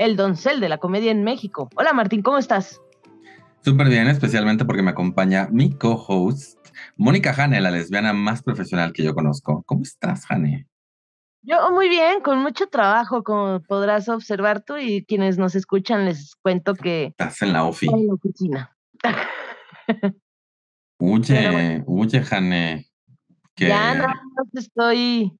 el doncel de la comedia en México. Hola Martín, ¿cómo estás? Súper bien, especialmente porque me acompaña mi co-host, Mónica Hane, la lesbiana más profesional que yo conozco. ¿Cómo estás, Hane? Yo muy bien, con mucho trabajo, como podrás observar tú y quienes nos escuchan, les cuento que... Estás en la ofi. En la oficina. Huye, huye, Hane. Que... Ya nada más estoy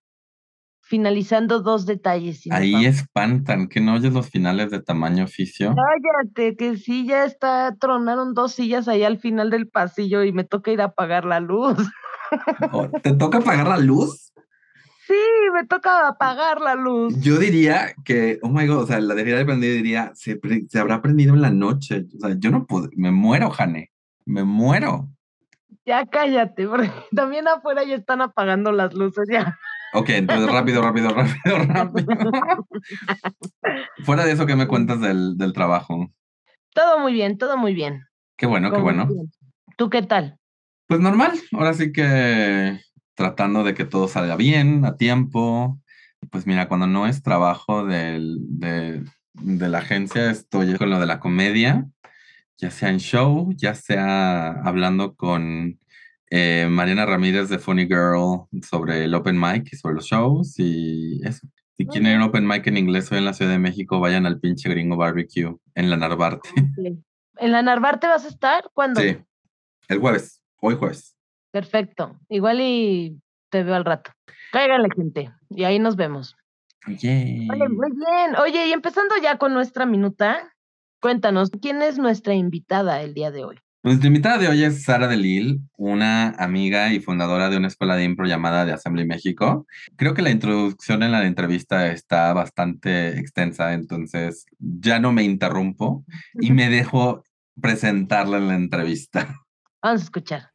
finalizando dos detalles. Ahí espantan, que no oyes los finales de tamaño oficio. Cállate, que sí, ya está, tronaron dos sillas ahí al final del pasillo y me toca ir a apagar la luz. ¿Te toca apagar la luz? Sí, me toca apagar la luz. Yo diría que, oh my god, o sea, la debería de prender diría, se, se, habrá prendido en la noche. O sea, yo no puedo, me muero, Jane, me muero. Ya cállate, porque también afuera ya están apagando las luces, ya. Ok, entonces rápido, rápido, rápido, rápido. Fuera de eso, ¿qué me cuentas del, del, trabajo? Todo muy bien, todo muy bien. Qué bueno, qué bueno. Bien. ¿Tú qué tal? Pues normal, ahora sí que tratando de que todo salga bien, a tiempo. Pues mira, cuando no es trabajo del, de, de la agencia, estoy con lo de la comedia, ya sea en show, ya sea hablando con eh, Mariana Ramírez de Funny Girl sobre el Open Mic y sobre los shows y eso. Si quieren ir Open Mic en inglés hoy en la Ciudad de México, vayan al pinche gringo barbecue en la Narvarte. ¿En la Narvarte vas a estar? ¿Cuándo? Sí, el jueves, hoy jueves. Perfecto. Igual y te veo al rato. Cáiganle, gente, y ahí nos vemos. Yay. Oye, muy bien. Oye, y empezando ya con nuestra minuta, cuéntanos, ¿quién es nuestra invitada el día de hoy? Nuestra invitada de hoy es Sara Delil, una amiga y fundadora de una escuela de impro llamada de Assembly México. Creo que la introducción en la entrevista está bastante extensa, entonces ya no me interrumpo y me dejo presentarla en la entrevista. Vamos a escuchar.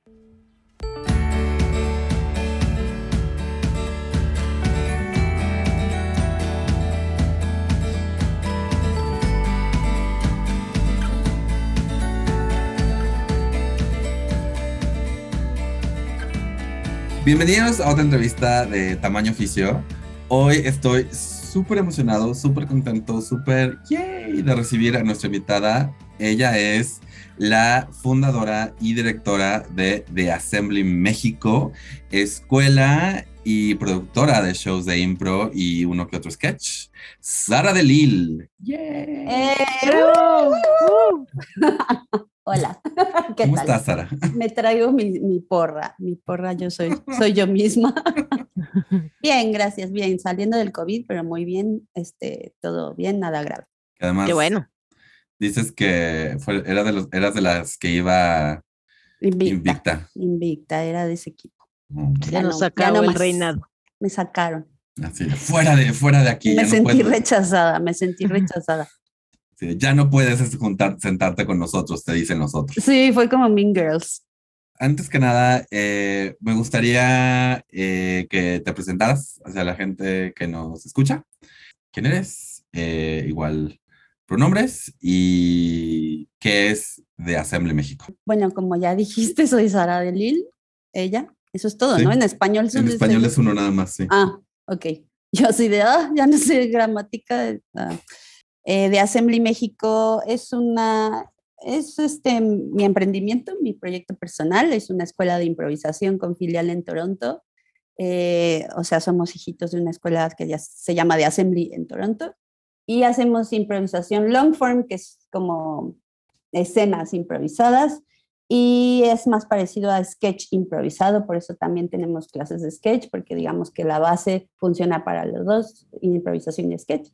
Bienvenidos a otra entrevista de Tamaño Oficio. Hoy estoy súper emocionado, súper contento, súper yay de recibir a nuestra invitada. Ella es la fundadora y directora de The Assembly México, escuela y productora de shows de impro y uno que otro sketch. Sara de Lil. ¡Yay! Eh, uh, uh. Hola. ¿Qué ¿Cómo tal? estás, Sara? Me traigo mi, mi, porra. Mi porra, yo soy, soy yo misma. bien, gracias, bien. Saliendo del COVID, pero muy bien. Este, todo bien, nada grave. Además, Qué bueno. Dices que fue, era de los, eras de las que iba invicta. invicta. Invicta, era de ese equipo. Ya nos sacaron el reinado. Me sacaron. Así, fuera de, fuera de aquí. Me ya sentí no rechazada, me sentí rechazada. Ya no puedes juntar, sentarte con nosotros, te dicen nosotros. Sí, fue como Mean Girls. Antes que nada, eh, me gustaría eh, que te presentaras hacia la gente que nos escucha. ¿Quién eres? Eh, igual pronombres y qué es de Assembly México. Bueno, como ya dijiste, soy Sara de Lil, ella. Eso es todo, Sí. ¿no? En español. En español es uno nada más, sí. Ah, ok. Yo así de, ah, ya no sé gramática. ah. Eh, de Assembly México es una, es este, mi emprendimiento, mi proyecto personal, es una escuela de improvisación con filial en Toronto. Eh, o sea, somos hijitos de una escuela que ya se llama de Assembly en Toronto. Y hacemos improvisación long form, que es como escenas improvisadas y es más parecido a sketch improvisado, por eso también tenemos clases de sketch, porque digamos que la base funciona para los dos, improvisación y sketch.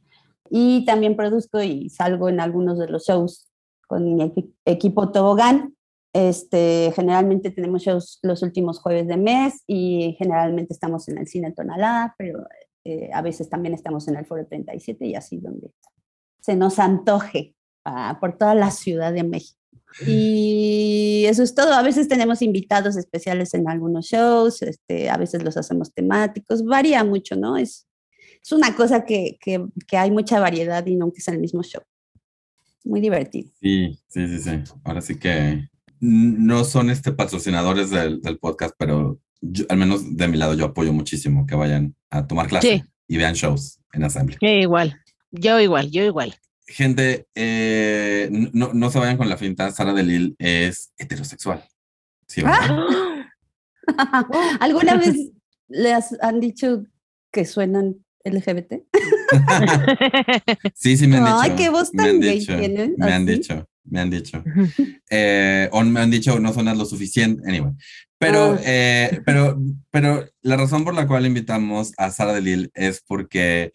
Y también produzco y salgo en algunos de los shows con mi equi- equipo Tobogán. Este, generalmente tenemos shows los últimos jueves de mes y generalmente estamos en el cine Tonalá, pero eh, a veces también estamos en el Foro 37 y así donde se nos antoje ah, por toda la Ciudad de México. Y eso es todo. A veces tenemos invitados especiales en algunos shows, este, a veces los hacemos temáticos, varía mucho, ¿no? Es, es una cosa que, que, que hay mucha variedad y nunca es el mismo show. Muy divertido. Sí, sí, sí, sí. Ahora sí que no son este patrocinadores del, del podcast, pero al menos de mi lado yo apoyo muchísimo que vayan a tomar clase y vean shows en Assembly. igual, yo igual, yo igual. Gente, eh, no, no, se vayan con la finta, Sara Delil es heterosexual. ¿Sí, ¿Ah? ¿Alguna vez les han dicho que suenan LGBT? sí, sí me han dicho. Ay, qué voz tan gay dicho, tienen. Me han dicho, me han dicho. Eh, o me han dicho no sonas lo suficiente. Anyway. Pero, Ah. eh, pero, pero la razón por la cual invitamos a Sara Delil es porque,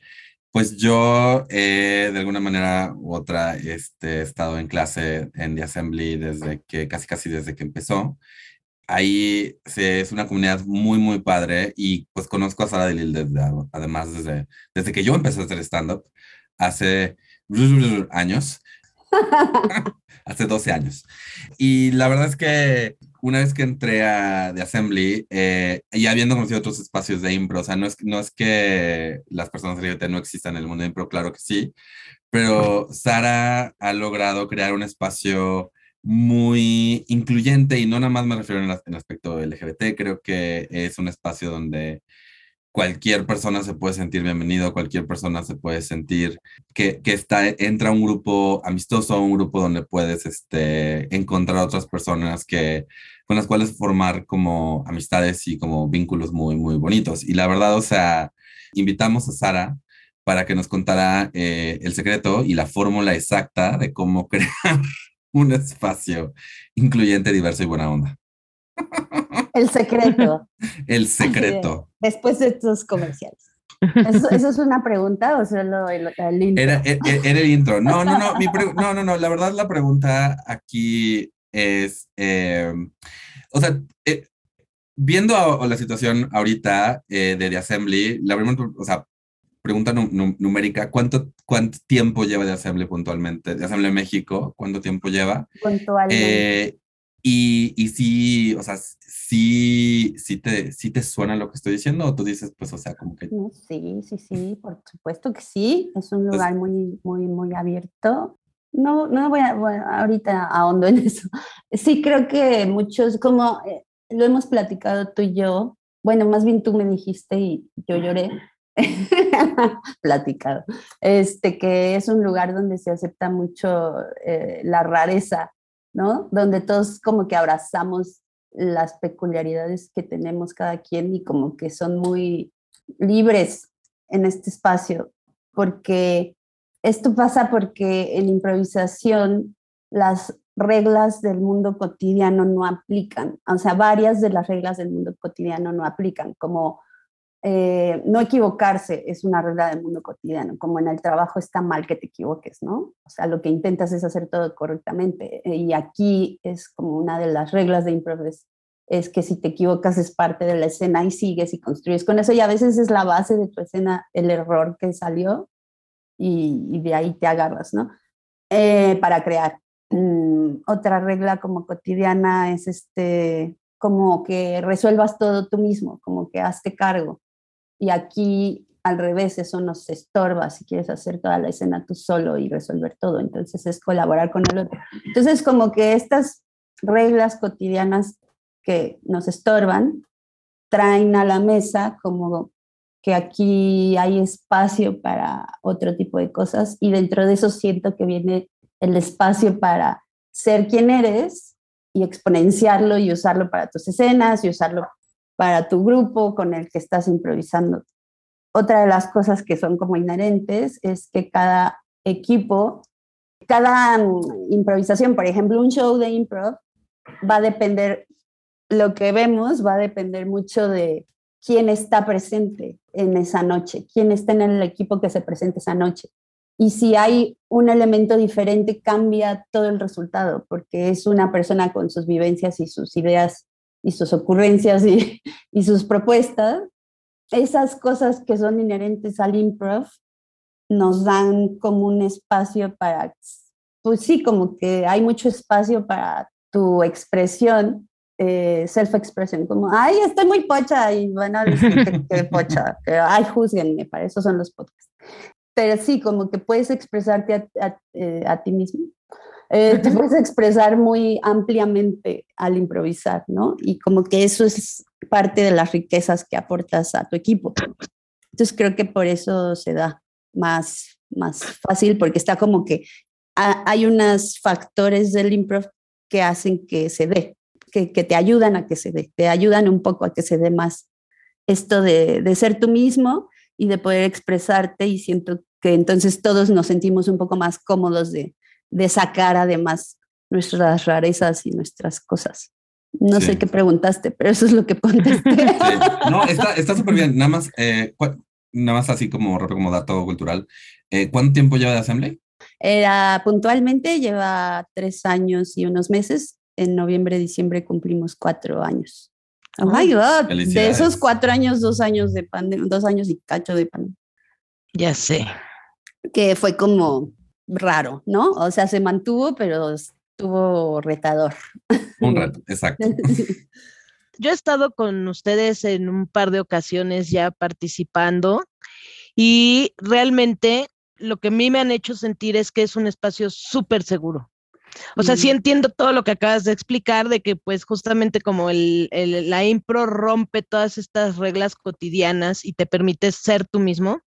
pues yo, eh, de alguna manera u otra, este, he estado en clase en The Assembly desde que, casi casi desde que empezó. Ahí se, es una comunidad muy, muy padre y pues conozco a Sara Delil desde, además desde, desde que yo empecé a hacer stand-up hace años, hace 12 años. Y la verdad es que una vez que entré a The Assembly eh, y habiendo conocido otros espacios de impro, o sea, no es, no es que las personas LGBT no existan en el mundo de impro, claro que sí, pero Sara ha logrado crear un espacio muy incluyente y no nada más me refiero en, el aspecto LGBT, creo que es un espacio donde cualquier persona se puede sentir bienvenido, cualquier persona se puede sentir que, que está, entra a un grupo amistoso, un grupo donde puedes este, encontrar otras personas que, con las cuales formar como amistades y como vínculos muy, muy bonitos. Y la verdad, o sea, invitamos a Sara para que nos contara eh, el secreto y la fórmula exacta de cómo crear un espacio incluyente, diverso y buena onda. El secreto. El secreto. Después de estos comerciales. ¿Eso, ¿Eso, es una pregunta o solo el, el intro? Era, era, era, el intro. No, no, no, mi no, no, no. La verdad, la pregunta aquí es, eh, o sea, eh, viendo a, a la situación ahorita eh, de The Assembly, la primera, o sea, pregunta numérica, ¿cuánto, ¿cuánto tiempo lleva The Assembly puntualmente? The Assembly México, ¿cuánto tiempo lleva? Puntualmente. Eh, y, y sí, o sea, sí, sí, te, sí te suena lo que estoy diciendo, o tú dices, pues, o sea, como que... No, sí, sí, sí, por supuesto que sí, es un lugar pues, muy, muy, muy abierto. No, no voy a, bueno, ahorita ahondo en eso. Sí, creo que muchos, como eh, lo hemos platicado tú y yo, bueno, más bien tú me dijiste y yo lloré, platicado, este, que es un lugar donde se acepta mucho eh, la rareza, ¿no? Donde todos como que abrazamos las peculiaridades que tenemos cada quien y como que son muy libres en este espacio, porque esto pasa porque en improvisación las reglas del mundo cotidiano no aplican, o sea, varias de las reglas del mundo cotidiano no aplican, como eh, no equivocarse es una regla del mundo cotidiano, como en el trabajo está mal que te equivoques, ¿no? O sea, lo que intentas es hacer todo correctamente. Y aquí es como una de las reglas de improv, es, que si te equivocas es parte de la escena y sigues y construyes con eso. Y a veces es la base de tu escena el error que salió y, y de ahí te agarras, ¿no? Eh, para crear. Mm, otra regla como cotidiana es este, como que resuelvas todo tú mismo, como que hazte cargo y aquí al revés, eso nos estorba si quieres hacer toda la escena tú solo y resolver todo, entonces es colaborar con el otro. Entonces como que estas reglas cotidianas que nos estorban traen a la mesa como que aquí hay espacio para otro tipo de cosas y dentro de eso siento que viene el espacio para ser quien eres y exponenciarlo y usarlo para tus escenas y usarlo para tu grupo con el que estás improvisando. Otra de las cosas que son como inherentes es que cada equipo, cada um, improvisación, por ejemplo, un show de improv va a depender, lo que vemos va a depender mucho de quién está presente en esa noche, quién está en el equipo que se presente esa noche. Y si hay un elemento diferente, cambia todo el resultado, porque es una persona con sus vivencias y sus ideas y sus ocurrencias y, y, sus propuestas, esas cosas que son inherentes al improv nos dan como un espacio para pues sí, como que hay mucho espacio para tu expresión, eh, self-expression, como, ay, estoy muy pocha y a decir que, pocha, pero ay, juzguenme, para eso son los podcasts. Pero sí, como que puedes expresarte a, a, eh, ti mismo. Eh, te puedes expresar muy ampliamente al improvisar, ¿no? Y como que eso es parte de las riquezas que aportas a tu equipo. Entonces creo que por eso se da más, más fácil, porque está como que hay unos factores del improv que hacen que se dé, que, que, te ayudan a que se dé, te ayudan un poco a que se dé más esto de, de ser tú mismo y de poder expresarte y siento que entonces todos nos sentimos un poco más cómodos de, de sacar además nuestras rarezas y nuestras cosas. No sé qué preguntaste, pero eso es lo que contesté. No, está súper bien. Nada más, eh, nada más así como, como dato cultural. Eh, ¿Cuánto tiempo lleva de Assembly? Era puntualmente, lleva tres años y unos meses. En noviembre, diciembre cumplimos cuatro años. Oh my God. De esos cuatro años, dos años de pandemia, dos años y cacho de pandemia. Ya sé. Que fue como raro, ¿no? O sea, se mantuvo, pero estuvo retador. Un reto, exacto. Yo he estado con ustedes en un par de ocasiones ya participando y realmente lo que a mí me han hecho sentir es que es un espacio súper seguro. O sea, sí mm. entiendo todo lo que acabas de explicar, de que pues justamente como el, la impro rompe todas estas reglas cotidianas y te permite ser tú mismo,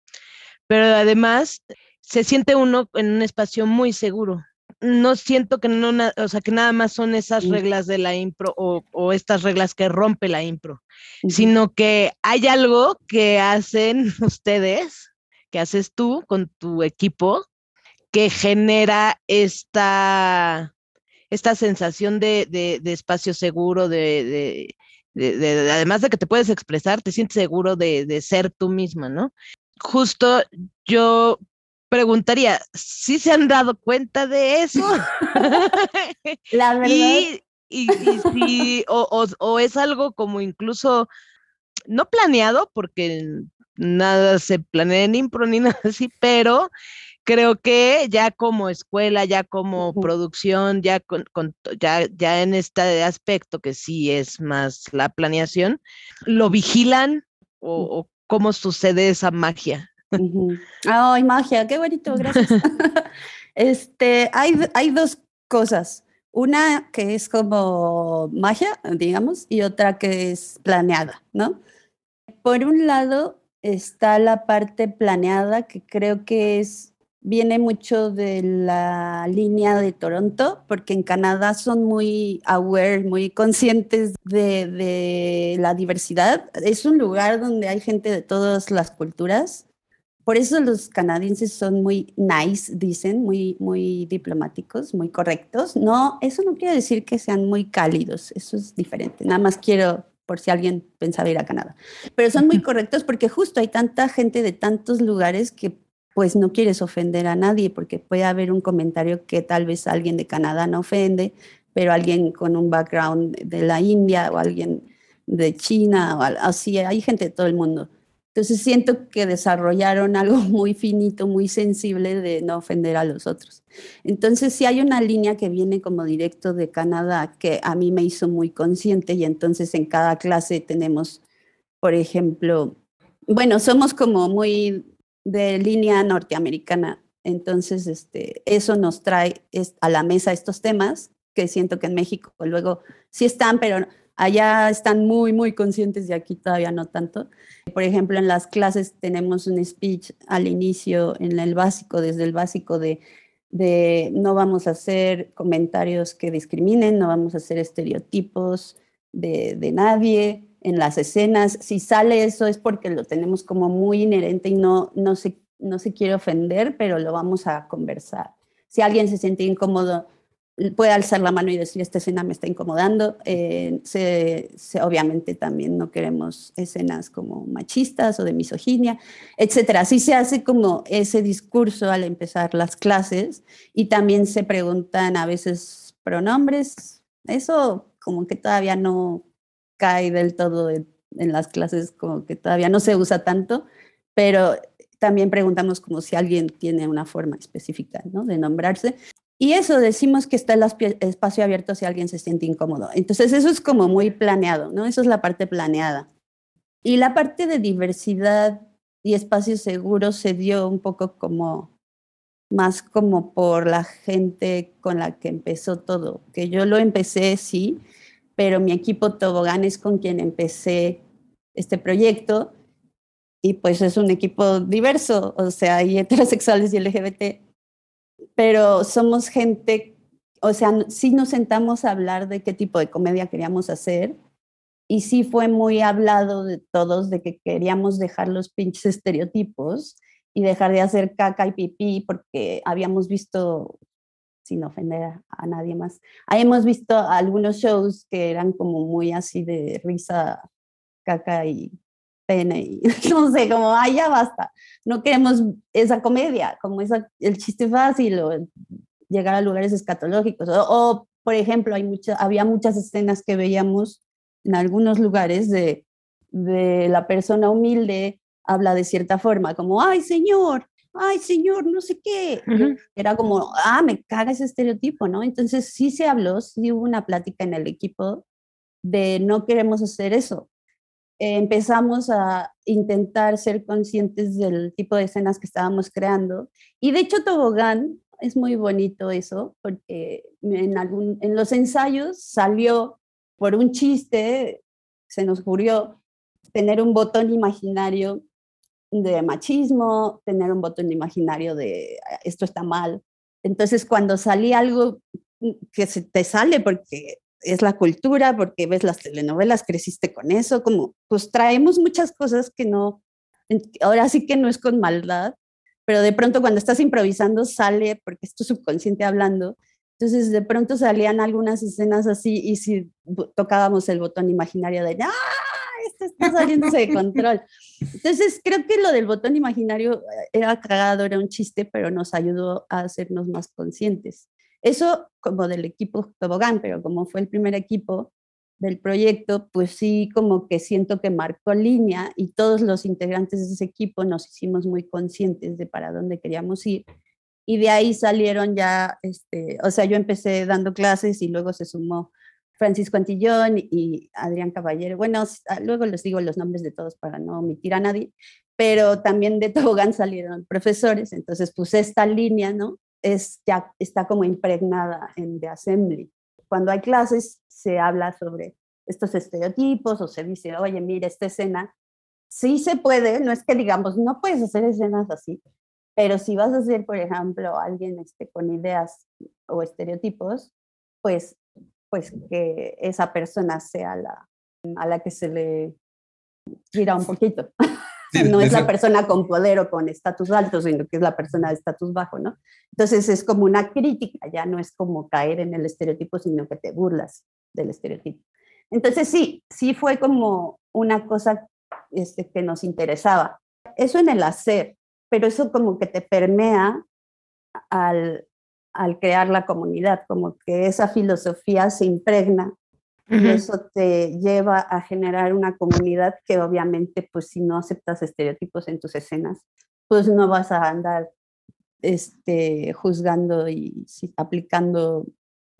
pero además se siente uno en un espacio muy seguro. No siento que no, o sea, que nada más son esas reglas de la impro o, estas reglas que rompe la impro, sino que hay algo que hacen ustedes que haces tú con tu equipo que genera esta, esta sensación de, espacio seguro, de, además de que te puedes expresar, te sientes seguro de, ser tú misma, ¿no? Justo yo preguntaría, ¿sí se han dado cuenta de eso? La verdad. y, y, o, o es algo como incluso no planeado, porque nada se planea en impro ni nada así, pero creo que ya como escuela, ya como producción, ya con, ya, ya en este aspecto que sí es más la planeación, ¿lo vigilan o, cómo sucede esa magia? Ay, magia, qué bonito, gracias. este, hay, hay dos cosas. Una que es como magia, digamos, y otra que es planeada, ¿no? Por un lado, está la parte planeada, que creo que es, viene mucho de la línea de Toronto, porque en Canadá son muy aware, muy conscientes de, de la diversidad. Es un lugar donde hay gente de todas las culturas. Por eso los canadienses son muy nice, dicen, muy, muy diplomáticos, muy correctos. No, eso no quiere decir que sean muy cálidos, eso es diferente. Nada más quiero por si alguien pensaba ir a Canadá. Pero son muy correctos porque justo hay tanta gente de tantos lugares que pues no quieres ofender a nadie porque puede haber un comentario que tal vez alguien de Canadá no ofende, pero alguien con un background de la India o alguien de China o así, hay gente de todo el mundo. Entonces siento que desarrollaron algo muy finito, muy sensible de no ofender a los otros. Entonces sí hay una línea que viene como directo de Canadá que a mí me hizo muy consciente y entonces en cada clase tenemos, por ejemplo, bueno, somos como muy de línea norteamericana. Entonces, este, eso nos trae a la mesa estos temas que siento que en México luego sí están, pero Allá están muy, muy conscientes y aquí todavía no tanto. Por ejemplo, en las clases tenemos un speech al inicio, en el básico, desde el básico de, de no vamos a hacer comentarios que discriminen, no vamos a hacer estereotipos de, de nadie en las escenas. Si sale eso es porque lo tenemos como muy inherente y no, no, se, no se quiere ofender, pero lo vamos a conversar. Si alguien se siente incómodo puede alzar la mano y decir, esta escena me está incomodando. Eh, se, obviamente también no queremos escenas como machistas o de misoginia, etcétera. Así se hace como ese discurso al empezar las clases y también se preguntan a veces pronombres. Eso como que todavía no cae del todo en, en las clases, como que todavía no se usa tanto, pero también preguntamos como si alguien tiene una forma específica ¿no? de nombrarse. Y eso decimos que está el espacio abierto si alguien se siente incómodo. Entonces eso es como muy planeado, ¿no? Eso es la parte planeada. Y la parte de diversidad y espacios seguros se dio un poco como más como por la gente con la que empezó todo, que yo lo empecé, sí, pero mi equipo Tobogán es con quien empecé este proyecto y pues es un equipo diverso, o sea, hay heterosexuales y LGBT, pero somos gente, o sea, sí nos sentamos a hablar de qué tipo de comedia queríamos hacer y sí fue muy hablado de todos de que queríamos dejar los pinches estereotipos y dejar de hacer caca y pipí porque habíamos visto, sin ofender a, nadie más, hemos visto algunos shows que eran como muy así de risa, caca y y no sé, como, ay, ya basta, no queremos esa comedia, como esa, el chiste fácil o llegar a lugares escatológicos. O, por ejemplo, hay mucha, había muchas escenas que veíamos en algunos lugares de, de la persona humilde habla de cierta forma, como, ay, señor, ay, señor, no sé qué. Era como, ah, me caga ese estereotipo, ¿no? Entonces sí se habló, sí hubo una plática en el equipo de no queremos hacer eso. Empezamos a intentar ser conscientes del tipo de escenas que estábamos creando. Y de hecho, Tobogán es muy bonito eso, porque en, algún, en los ensayos salió por un chiste, se nos ocurrió tener un botón imaginario de machismo, tener un botón imaginario de esto está mal. Entonces, cuando salía algo que se te sale porque es la cultura, porque ves las telenovelas, creciste con eso, como pues traemos muchas cosas que no, ahora sí que no es con maldad, pero de pronto cuando estás improvisando sale, porque es tu subconsciente hablando, entonces de pronto salían algunas escenas así y si tocábamos el botón imaginario de ¡ah! Esto está saliéndose de control. Entonces, creo que lo del botón imaginario eh, era cagado, era un chiste, pero nos ayudó a hacernos más conscientes. Eso como del equipo Tobogán, pero como fue el primer equipo del proyecto, pues sí, como que siento que marcó línea y todos los integrantes de ese equipo nos hicimos muy conscientes de para dónde queríamos ir. Y de ahí salieron ya, este, o sea, yo empecé dando clases y luego se sumó Francisco Antillón y Adrián Caballero. Bueno, ah, luego les digo los nombres de todos para no omitir a nadie, pero también de Tobogán salieron profesores, entonces pues esta línea, ¿no? Es, ya está como impregnada en The Assembly. Cuando hay clases se habla sobre estos estereotipos o se dice, oye, mira, esta escena, sí se puede, no es que digamos, no puedes hacer escenas así, pero si vas a ser, por ejemplo, alguien este, con ideas o estereotipos, pues pues que esa persona sea la a la que se le gira un poquito. no es la persona con poder o con estatus alto, sino que es la persona de estatus bajo, ¿no? Entonces es como una crítica, ya no es como caer en el estereotipo, sino que te burlas del estereotipo. Entonces sí, sí fue como una cosa este, que nos interesaba. Eso en el hacer, pero eso como que te permea al, al crear la comunidad, como que esa filosofía se impregna y eso te lleva a generar una comunidad que obviamente, pues si no aceptas estereotipos en tus escenas, pues no vas a andar este, juzgando y aplicando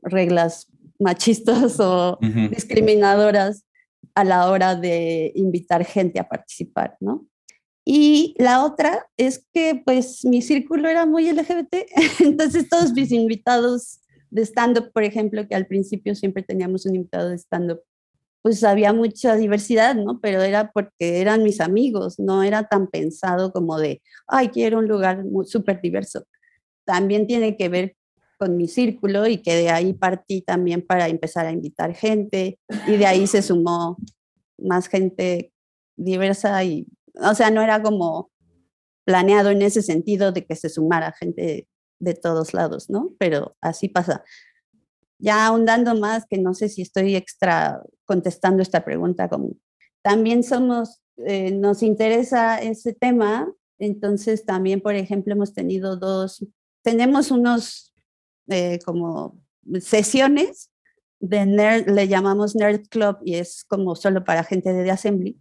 reglas machistas o discriminadoras a la hora de invitar gente a participar, ¿no? Y la otra es que pues mi círculo era muy LGBT, entonces todos mis invitados de stand-up, por ejemplo, que al principio siempre teníamos un invitado de stand-up, pues había mucha diversidad, ¿no? Pero era porque eran mis amigos, no era tan pensado como de, ay, quiero un lugar súper diverso. También tiene que ver con mi círculo y que de ahí partí también para empezar a invitar gente y de ahí se sumó más gente diversa y o sea, no era como planeado en ese sentido de que se sumara gente de todos lados, ¿no? Pero así pasa. Ya ahondando más, que no sé si estoy extra contestando esta pregunta, como también somos, eh, nos interesa ese tema, entonces también, por ejemplo, hemos tenido dos, tenemos unos eh, como sesiones de nerd, le llamamos Nerd Club y es como solo para gente de The Assembly,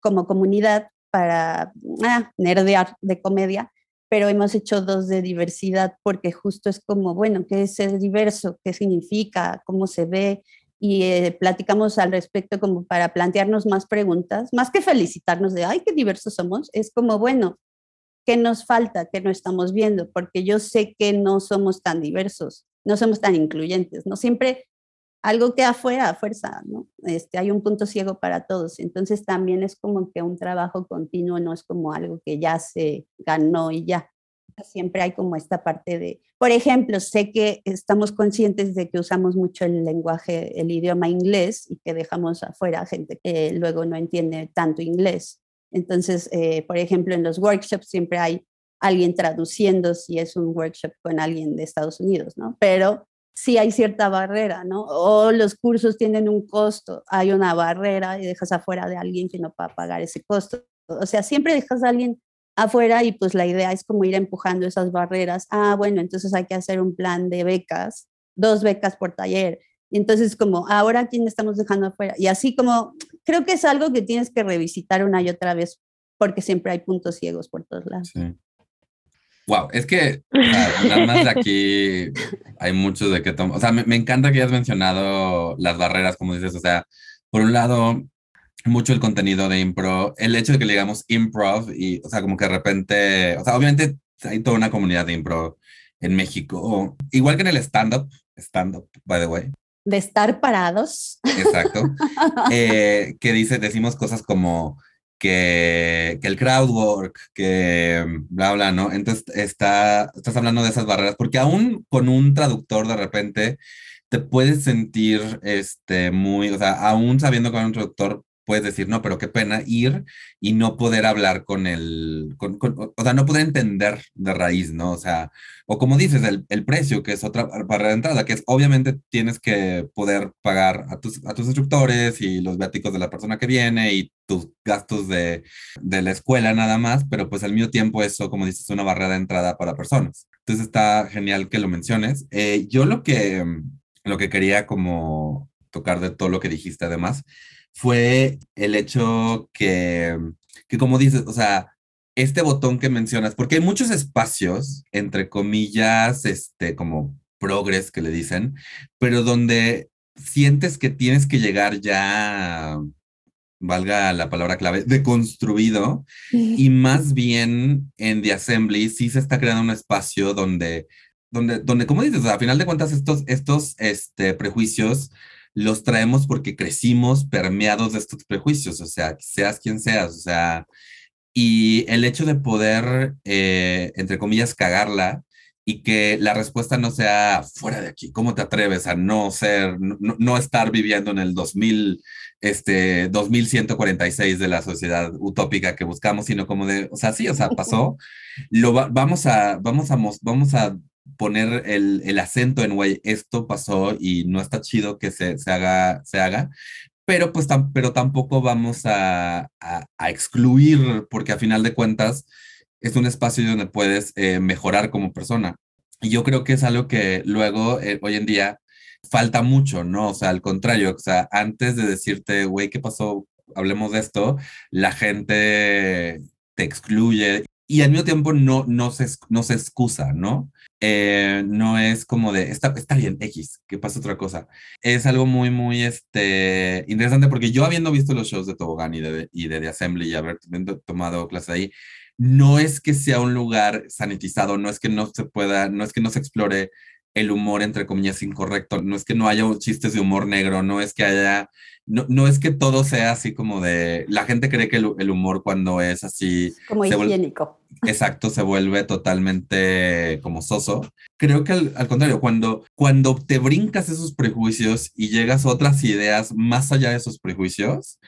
como comunidad para ah, nerdear de comedia. Pero hemos hecho dos de diversidad porque justo es como, bueno, ¿qué es ser diverso? ¿Qué significa? ¿Cómo se ve? Y eh, platicamos al respecto como para plantearnos más preguntas, más que felicitarnos de, ay, qué diversos somos, es como, bueno, ¿qué nos falta? ¿Qué no estamos viendo? Porque yo sé que no somos tan diversos, no somos tan incluyentes, ¿no? Siempre algo que afuera, a fuerza, ¿no? Este, hay un punto ciego para todos. Entonces también es como que un trabajo continuo no es como algo que ya se ganó y ya. Siempre hay como esta parte de, por ejemplo, sé que estamos conscientes de que usamos mucho el lenguaje, el idioma inglés y que dejamos afuera gente que luego no entiende tanto inglés. Entonces, eh, por ejemplo, en los workshops siempre hay alguien traduciendo si es un workshop con alguien de Estados Unidos, ¿no? Pero sí hay cierta barrera, ¿no? O los cursos tienen un costo, hay una barrera y dejas afuera de alguien que no pueda pagar ese costo. O sea, siempre dejas a alguien afuera y pues la idea es como ir empujando esas barreras. Ah, bueno, entonces hay que hacer un plan de becas, dos becas por taller. Y entonces como, ahora quién estamos dejando afuera. Y así como, creo que es algo que tienes que revisitar una y otra vez porque siempre hay puntos ciegos por todos lados. Sí. Wow, es que nada más de aquí hay mucho de que tomar. O sea, me, encanta que hayas mencionado las barreras, como dices. O sea, por un lado, mucho el contenido de impro, el hecho de que le digamos improv y, o sea, como que de repente, o sea, obviamente hay toda una comunidad de impro en México, igual que en el stand-up, stand-up, by the way. De estar parados. Exacto. Eh, que dice, decimos cosas como que, que, el crowdwork, que bla, bla, ¿no? Entonces está, estás hablando de esas barreras, porque aún con un traductor de repente te puedes sentir este, muy, o sea, aún sabiendo con un traductor puedes decir, no, pero qué pena ir y no poder hablar con el, con, o sea, no poder entender de raíz, ¿no? O sea, o como dices, el, el, precio, que es otra barrera de entrada, que es obviamente tienes que poder pagar a tus, a tus instructores y los viáticos de la persona que viene y tus gastos de, de la escuela nada más, pero pues al mismo tiempo eso, como dices, es una barrera de entrada para personas. Entonces está genial que lo menciones. Eh, yo lo que, lo que quería como tocar de todo lo que dijiste además, fue el hecho que, que como dices, o sea, este botón que mencionas, porque hay muchos espacios, entre comillas, este, como progres que le dicen, pero donde sientes que tienes que llegar ya, valga la palabra clave, deconstruido, y más bien en The Assembly sí se está creando un espacio donde, donde, donde como dices, a final de cuentas, estos, estos este, prejuicios los traemos porque crecimos permeados de estos prejuicios, o sea, seas quien seas, o sea, y el hecho de poder, eh, entre comillas, cagarla y que la respuesta no sea fuera de aquí, ¿cómo te atreves a no ser, no, estar viviendo en el 2000, este, 2146 de la sociedad utópica que buscamos, sino como de, o sea, sí, o sea, pasó, lo vamos a, vamos a, vamos a poner el, el acento en, güey, esto pasó y no está chido que se, se, haga, se haga, pero pues pero tampoco vamos a, a, excluir, porque a final de cuentas es un espacio donde puedes eh, mejorar como persona. Y yo creo que es algo que luego, eh, hoy en día, falta mucho, ¿no? O sea, al contrario, o sea, antes de decirte, güey, ¿qué pasó? Hablemos de esto, la gente te excluye y al mismo tiempo no, no, se, no se excusa, ¿no? Eh, no es como de, está, está bien, X, que pasa otra cosa. Es algo muy, muy este, interesante porque yo habiendo visto los shows de Tobogán y de, y de The Assembly y haber tomado clase ahí, no es que sea un lugar sanitizado, no es que no se pueda, no es que no se explore el humor, entre comillas, incorrecto, no es que no haya chistes de humor negro, no es que haya, no, no es que todo sea así como de, la gente cree que el, humor cuando es así... Como higiénico. Exacto, se vuelve totalmente como soso. Creo que al, contrario, cuando, cuando te brincas esos prejuicios y llegas a otras ideas más allá de esos prejuicios,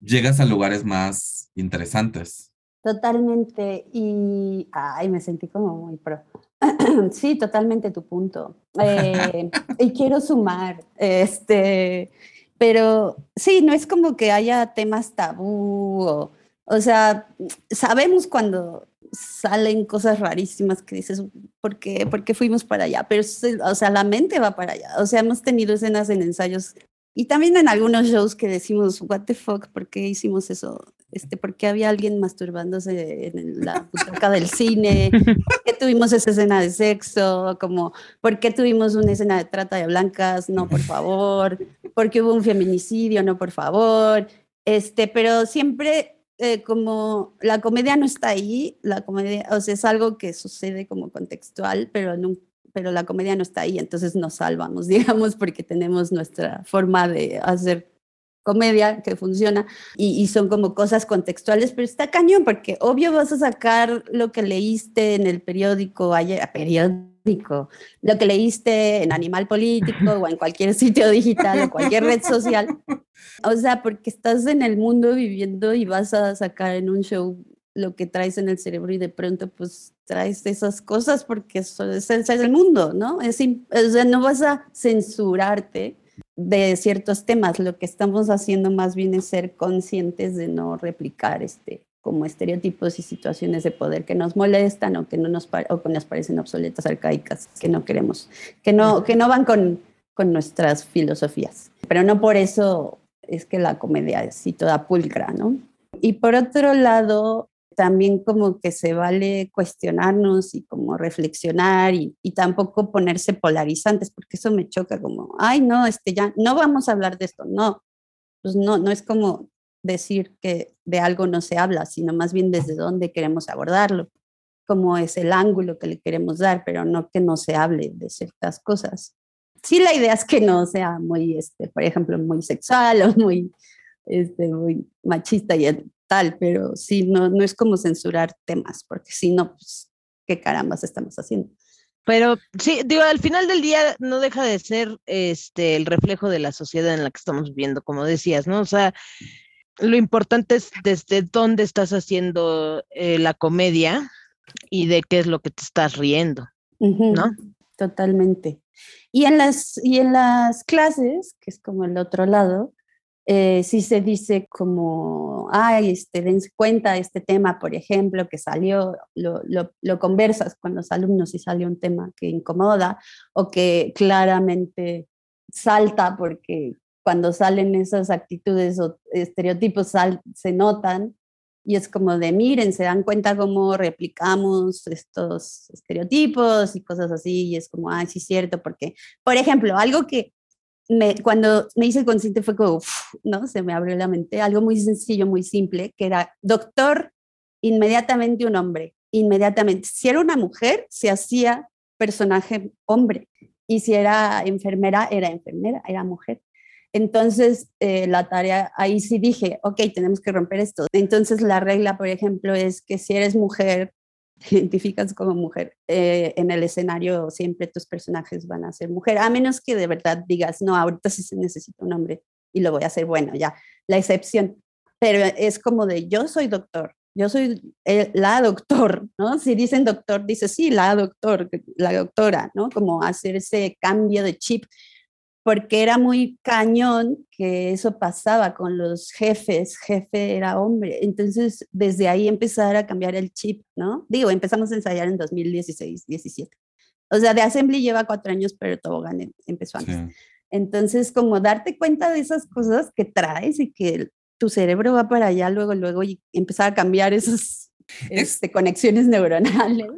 llegas a lugares más interesantes. Totalmente. Y, ay, me sentí como muy pro. Sí, totalmente tu punto. Eh, y quiero sumar, este, pero sí, no es como que haya temas tabú, o, o sea, sabemos cuando salen cosas rarísimas que dices, ¿por qué, ¿por qué fuimos para allá? Pero, o sea, la mente va para allá. O sea, hemos tenido escenas en ensayos y también en algunos shows que decimos, what the fuck, ¿por qué hicimos eso? Este, ¿Por qué había alguien masturbándose en la butaca del cine? ¿Por qué tuvimos esa escena de sexo? Como, ¿Por qué tuvimos una escena de trata de blancas? No, por favor. ¿Por qué hubo un feminicidio? No, por favor. Este, pero siempre eh, como la comedia no está ahí, la comedia, o sea, es algo que sucede como contextual, pero, no, pero la comedia no está ahí, entonces nos salvamos, digamos, porque tenemos nuestra forma de hacer comedia que funciona y, son como cosas contextuales, pero está cañón porque obvio vas a sacar lo que leíste en el periódico ayer, periódico, lo que leíste en Animal Político o en cualquier sitio digital o cualquier red social. O sea, porque estás en el mundo viviendo y vas a sacar en un show lo que traes en el cerebro y de pronto pues traes esas cosas porque eso es, el mundo, ¿no? Es, o sea, no vas a censurarte de ciertos temas. Lo que estamos haciendo más bien es ser conscientes de no replicar este como estereotipos y situaciones de poder que nos molestan o que no nos, o que nos parecen obsoletas, arcaicas, que no queremos, que no, que no van con, con nuestras filosofías. Pero no por eso es que la comedia es así toda pulcra, ¿no? Y por otro lado, también como que se vale cuestionarnos y como reflexionar y, tampoco ponerse polarizantes, porque eso me choca como, ay, no, este ya, no vamos a hablar de esto, no, pues no, no es como decir que de algo no se habla, sino más bien desde dónde queremos abordarlo, cómo es el ángulo que le queremos dar, pero no que no se hable de ciertas cosas. Sí, la idea es que no sea muy, este, por ejemplo, muy sexual o muy, este, muy machista y tal, pero sí, no, no es como censurar temas, porque si no, pues, ¿qué carambas estamos haciendo? Pero sí, digo, al final del día no deja de ser este el reflejo de la sociedad en la que estamos viviendo, como decías, ¿no? O sea, lo importante es desde dónde estás haciendo eh, la comedia y de qué es lo que te estás riendo, ¿no? Totalmente. Y en las, y en las clases, que es como el otro lado, eh, si se dice como, ay, este, dense cuenta de este tema, por ejemplo, que salió, lo, lo, lo, conversas con los alumnos y sale un tema que incomoda o que claramente salta porque cuando salen esas actitudes o estereotipos se notan y es como de, miren, se dan cuenta cómo replicamos estos estereotipos y cosas así y es como, ay, sí es cierto, porque, por ejemplo, algo que cuando me hice consciente fue como, ¿no? Se me abrió la mente, algo muy sencillo, muy simple, que era doctor, inmediatamente un hombre, inmediatamente. Si era una mujer, se hacía personaje hombre, y si era enfermera, era enfermera, era mujer. Entonces, eh, la tarea, ahí sí dije, ok, tenemos que romper esto. Entonces, la regla, por ejemplo, es que si eres mujer, identificas como mujer, eh, en el escenario siempre tus personajes van a ser mujer, a menos que de verdad digas, no, ahorita sí se necesita un hombre y lo voy a hacer bueno, ya, la excepción. Pero es como de, yo soy doctor, yo soy la doctor, ¿no? Si dicen doctor, dice sí, la doctor, la doctora, ¿no? Como hacer ese cambio de chip porque era muy cañón que eso pasaba con los jefes, jefe era hombre, entonces desde ahí empezar a cambiar el chip, ¿no? Digo, empezamos a ensayar en 2016, 17. O sea, de Assembly lleva cuatro años, pero Tobogán em, empezó antes. Entonces, como darte cuenta de esas cosas que traes y que tu cerebro va para allá luego, luego y empezar a cambiar esas este, conexiones neuronales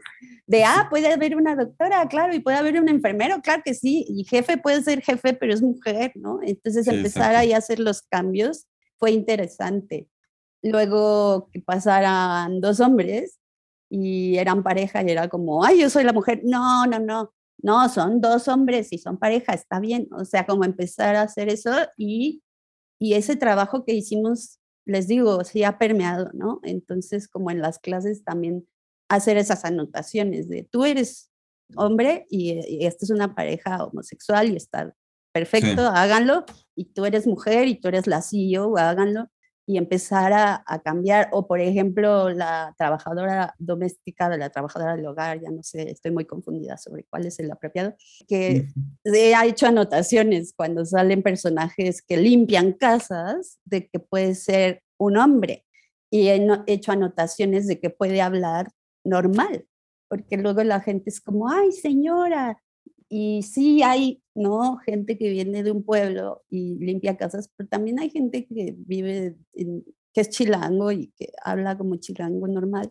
de, ah, puede haber una doctora, claro, y puede haber un enfermero, claro que sí, y jefe puede ser jefe, pero es mujer, ¿no? Entonces empezar ahí a hacer los cambios fue interesante. Luego que pasaran dos hombres y eran pareja y era como, ay, yo soy la mujer, no, no, no, no, son dos hombres y son pareja, está bien, o sea, como empezar a hacer eso y, y ese trabajo que hicimos, les digo, sí ha permeado, ¿no? Entonces, como en las clases también hacer esas anotaciones de tú eres hombre y, esta es una pareja homosexual y está perfecto, háganlo, y tú eres mujer y tú eres la CEO, háganlo, y empezar a, a, cambiar, o por ejemplo, la trabajadora doméstica de la trabajadora del hogar, ya no sé, estoy muy confundida sobre cuál es el apropiado, que se ha hecho anotaciones cuando salen personajes que limpian casas de que puede ser un hombre, y he hecho anotaciones de que puede hablar normal, porque luego la gente es como, ay señora, y sí hay, ¿no? Gente que viene de un pueblo y limpia casas, pero también hay gente que vive en que es chilango y que habla como chilango normal.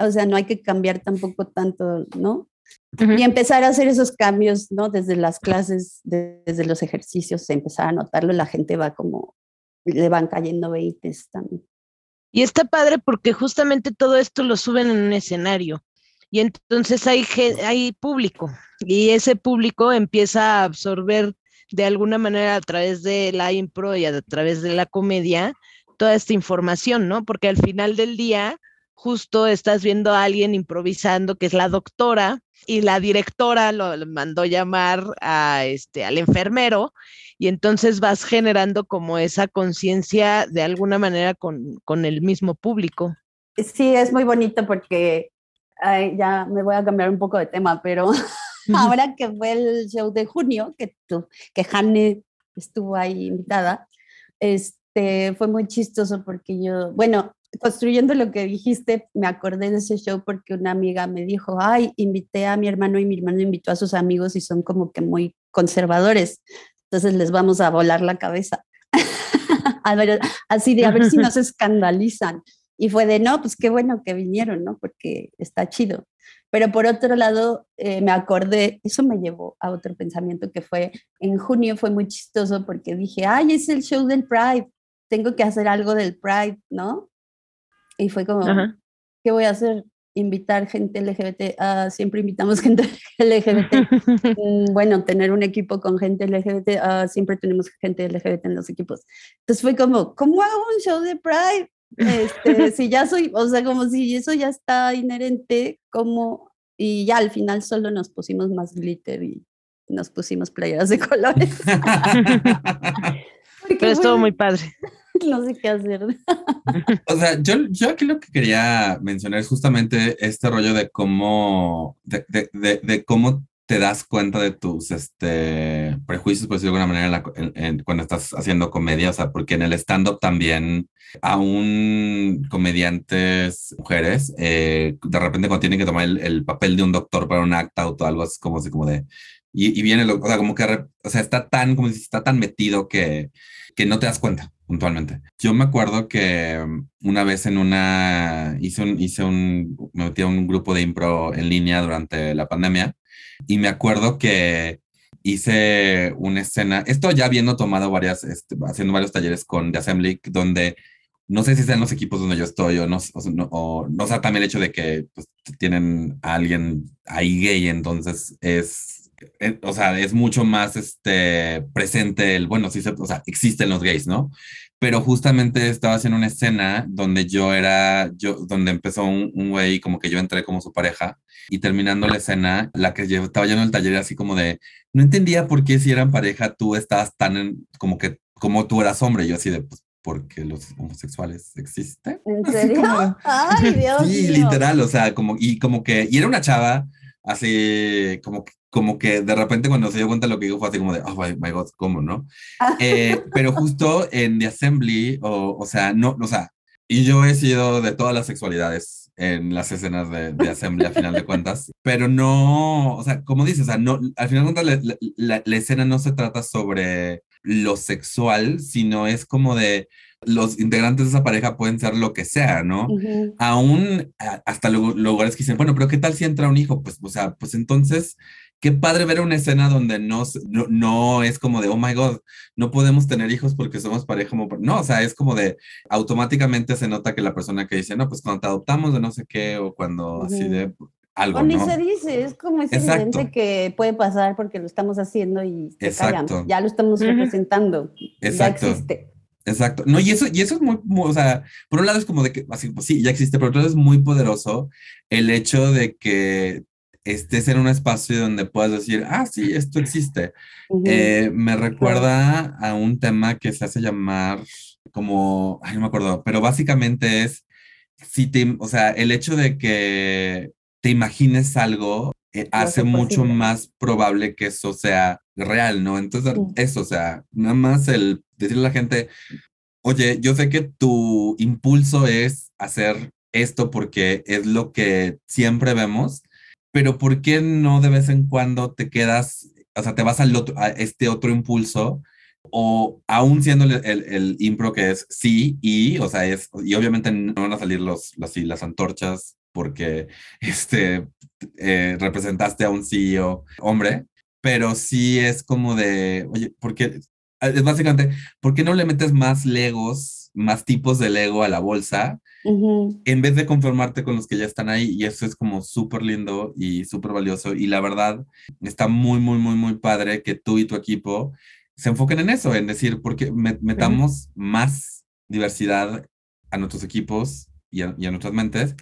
O sea, no hay que cambiar tampoco tanto, ¿no? Y empezar a hacer esos cambios, ¿no? Desde las clases, desde los ejercicios, empezar a notarlo, la gente va como, le van cayendo veites también. Y está padre porque justamente todo esto lo suben en un escenario. Y entonces hay, hay público y ese público empieza a absorber de alguna manera a través de la impro y a través de la comedia toda esta información, ¿no? Porque al final del día justo estás viendo a alguien improvisando que es la doctora y la directora lo, mandó llamar a este al enfermero y entonces vas generando como esa conciencia de alguna manera con, con, el mismo público. Sí, es muy bonito porque ya me voy a cambiar un poco de tema, pero ahora que fue el show de junio, que, tú, que Hanne estuvo ahí invitada, este, fue muy chistoso porque yo, bueno, construyendo lo que dijiste, me acordé de ese show porque una amiga me dijo, ay, invité a mi hermano y mi hermano invitó a sus amigos y son como que muy conservadores, entonces les vamos a volar la cabeza. a ver, así de a ver si no se escandalizan. Y fue de, no, pues qué bueno que vinieron, ¿no? Porque está chido. Pero por otro lado, eh, me acordé, eso me llevó a otro pensamiento que fue, en junio fue muy chistoso porque dije, ay, es el show del Pride, tengo que hacer algo del Pride, ¿no? Y fue como, ¿qué voy a hacer? Invitar gente LGBT, ah, siempre invitamos gente LGBT. Mm, bueno, tener un equipo con gente LGBT, ah, siempre tenemos gente LGBT en los equipos. Entonces fue como, ¿cómo hago un show de Pride? Este, si ya soy, o sea, como si eso ya está inherente, como, y ya al final solo nos pusimos más glitter y nos pusimos playeras de colores. Pero estuvo muy padre. no sé qué hacer. o sea, yo, yo aquí lo que quería mencionar es justamente este rollo de cómo, de, de, de, cómo te das cuenta de tus este, prejuicios, por decirlo de alguna manera, cuando estás haciendo comedia, o sea, porque en el stand-up también, aún comediantes mujeres, eh, de repente cuando tienen que tomar el, papel de un doctor para un acta o algo así como así como de, y, y viene, lo, o sea, como que, o sea, está tan, como si está tan metido que, que no te das cuenta puntualmente. Yo me acuerdo que una vez en una, hice un, hice un, me metí a un grupo de impro en línea durante la pandemia y me acuerdo que hice una escena, esto ya habiendo tomado varias, este, haciendo varios talleres con The Assembly, donde no sé si sean los equipos donde yo estoy o no, o, no, o sea, también el hecho de que pues, tienen a alguien ahí gay, entonces es eh, o sea, es mucho más este, presente el, bueno, sí, o sea, existen los gays, ¿no? Pero justamente estaba haciendo una escena donde yo era, yo, donde empezó un, güey, como que yo entré como su pareja, y terminando la escena, la que yo estaba yendo al taller así como de, no entendía por qué si eran pareja tú estabas tan, como que, como tú eras hombre, yo así de, pues, porque los homosexuales existen. ¿En serio? Ay, Dios Sí, literal, o sea, como, y como que, y era una chava, así como que como que de repente cuando se dio cuenta lo que dijo fue así como de, oh my, God, ¿cómo no? Eh, pero justo en The Assembly, o, o sea, no, o sea, y yo he sido de todas las sexualidades en las escenas de, de Assembly a final de cuentas, pero no, o sea, como dices, o sea, no, al final de cuentas la, la, la escena no se trata sobre lo sexual, sino es como de, los integrantes de esa pareja pueden ser lo que sea, ¿no? Aún hasta lugares que dicen, bueno, pero ¿qué tal si entra un hijo? Pues, o sea, pues entonces, qué padre ver una escena donde no, no, es como de, oh my God, no podemos tener hijos porque somos pareja. No, o sea, es como de, automáticamente se nota que la persona que dice, no, pues cuando te adoptamos de no sé qué, o cuando así de algo, o ni se dice, es como ese evidente que puede pasar porque lo estamos haciendo y se callan. Ya lo estamos representando. Exacto. Ya existe. Exacto. No, y eso, y eso es muy, o sea, por un lado es como de que, así, pues sí, ya existe, pero por otro lado es muy poderoso el hecho de que estés en un espacio donde puedas decir, ah, sí, esto existe. Eh, me recuerda a un tema que se hace llamar como, ay, no me acuerdo, pero básicamente es, si te, o sea, el hecho de que te imagines algo eh, hace mucho más probable que eso sea real, ¿no? Entonces, eso, o sea, nada más el decirle a la gente, oye, yo sé que tu impulso es hacer esto porque es lo que siempre vemos, pero ¿por qué no de vez en cuando te quedas, o sea, te vas al otro, a este otro impulso o aún siendo el, el, impro que es sí y, o sea, es, y obviamente no van a salir los, los las antorchas porque este, eh, representaste a un CEO hombre, pero sí es como de, oye, porque es básicamente, ¿por qué no le metes más legos, más tipos de lego a la bolsa? En vez de conformarte con los que ya están ahí, y eso es como súper lindo y súper valioso. Y la verdad, está muy, muy, muy, muy padre que tú y tu equipo se enfoquen en eso, en decir, porque metamos más diversidad a nuestros equipos y a, nuestras mentes.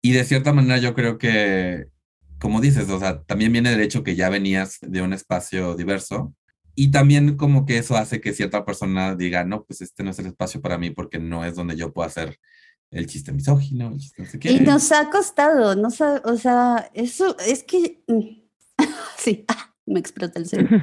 Y de cierta manera yo creo que, como dices, o sea, también viene del hecho que ya venías de un espacio diverso. Y también como que eso hace que cierta persona diga, no, pues este no es el espacio para mí porque no es donde yo puedo hacer el chiste misógino, el chiste no sé qué. Y nos ha costado, nos o sea, eso es que, mm, sí, me explota el cerebro.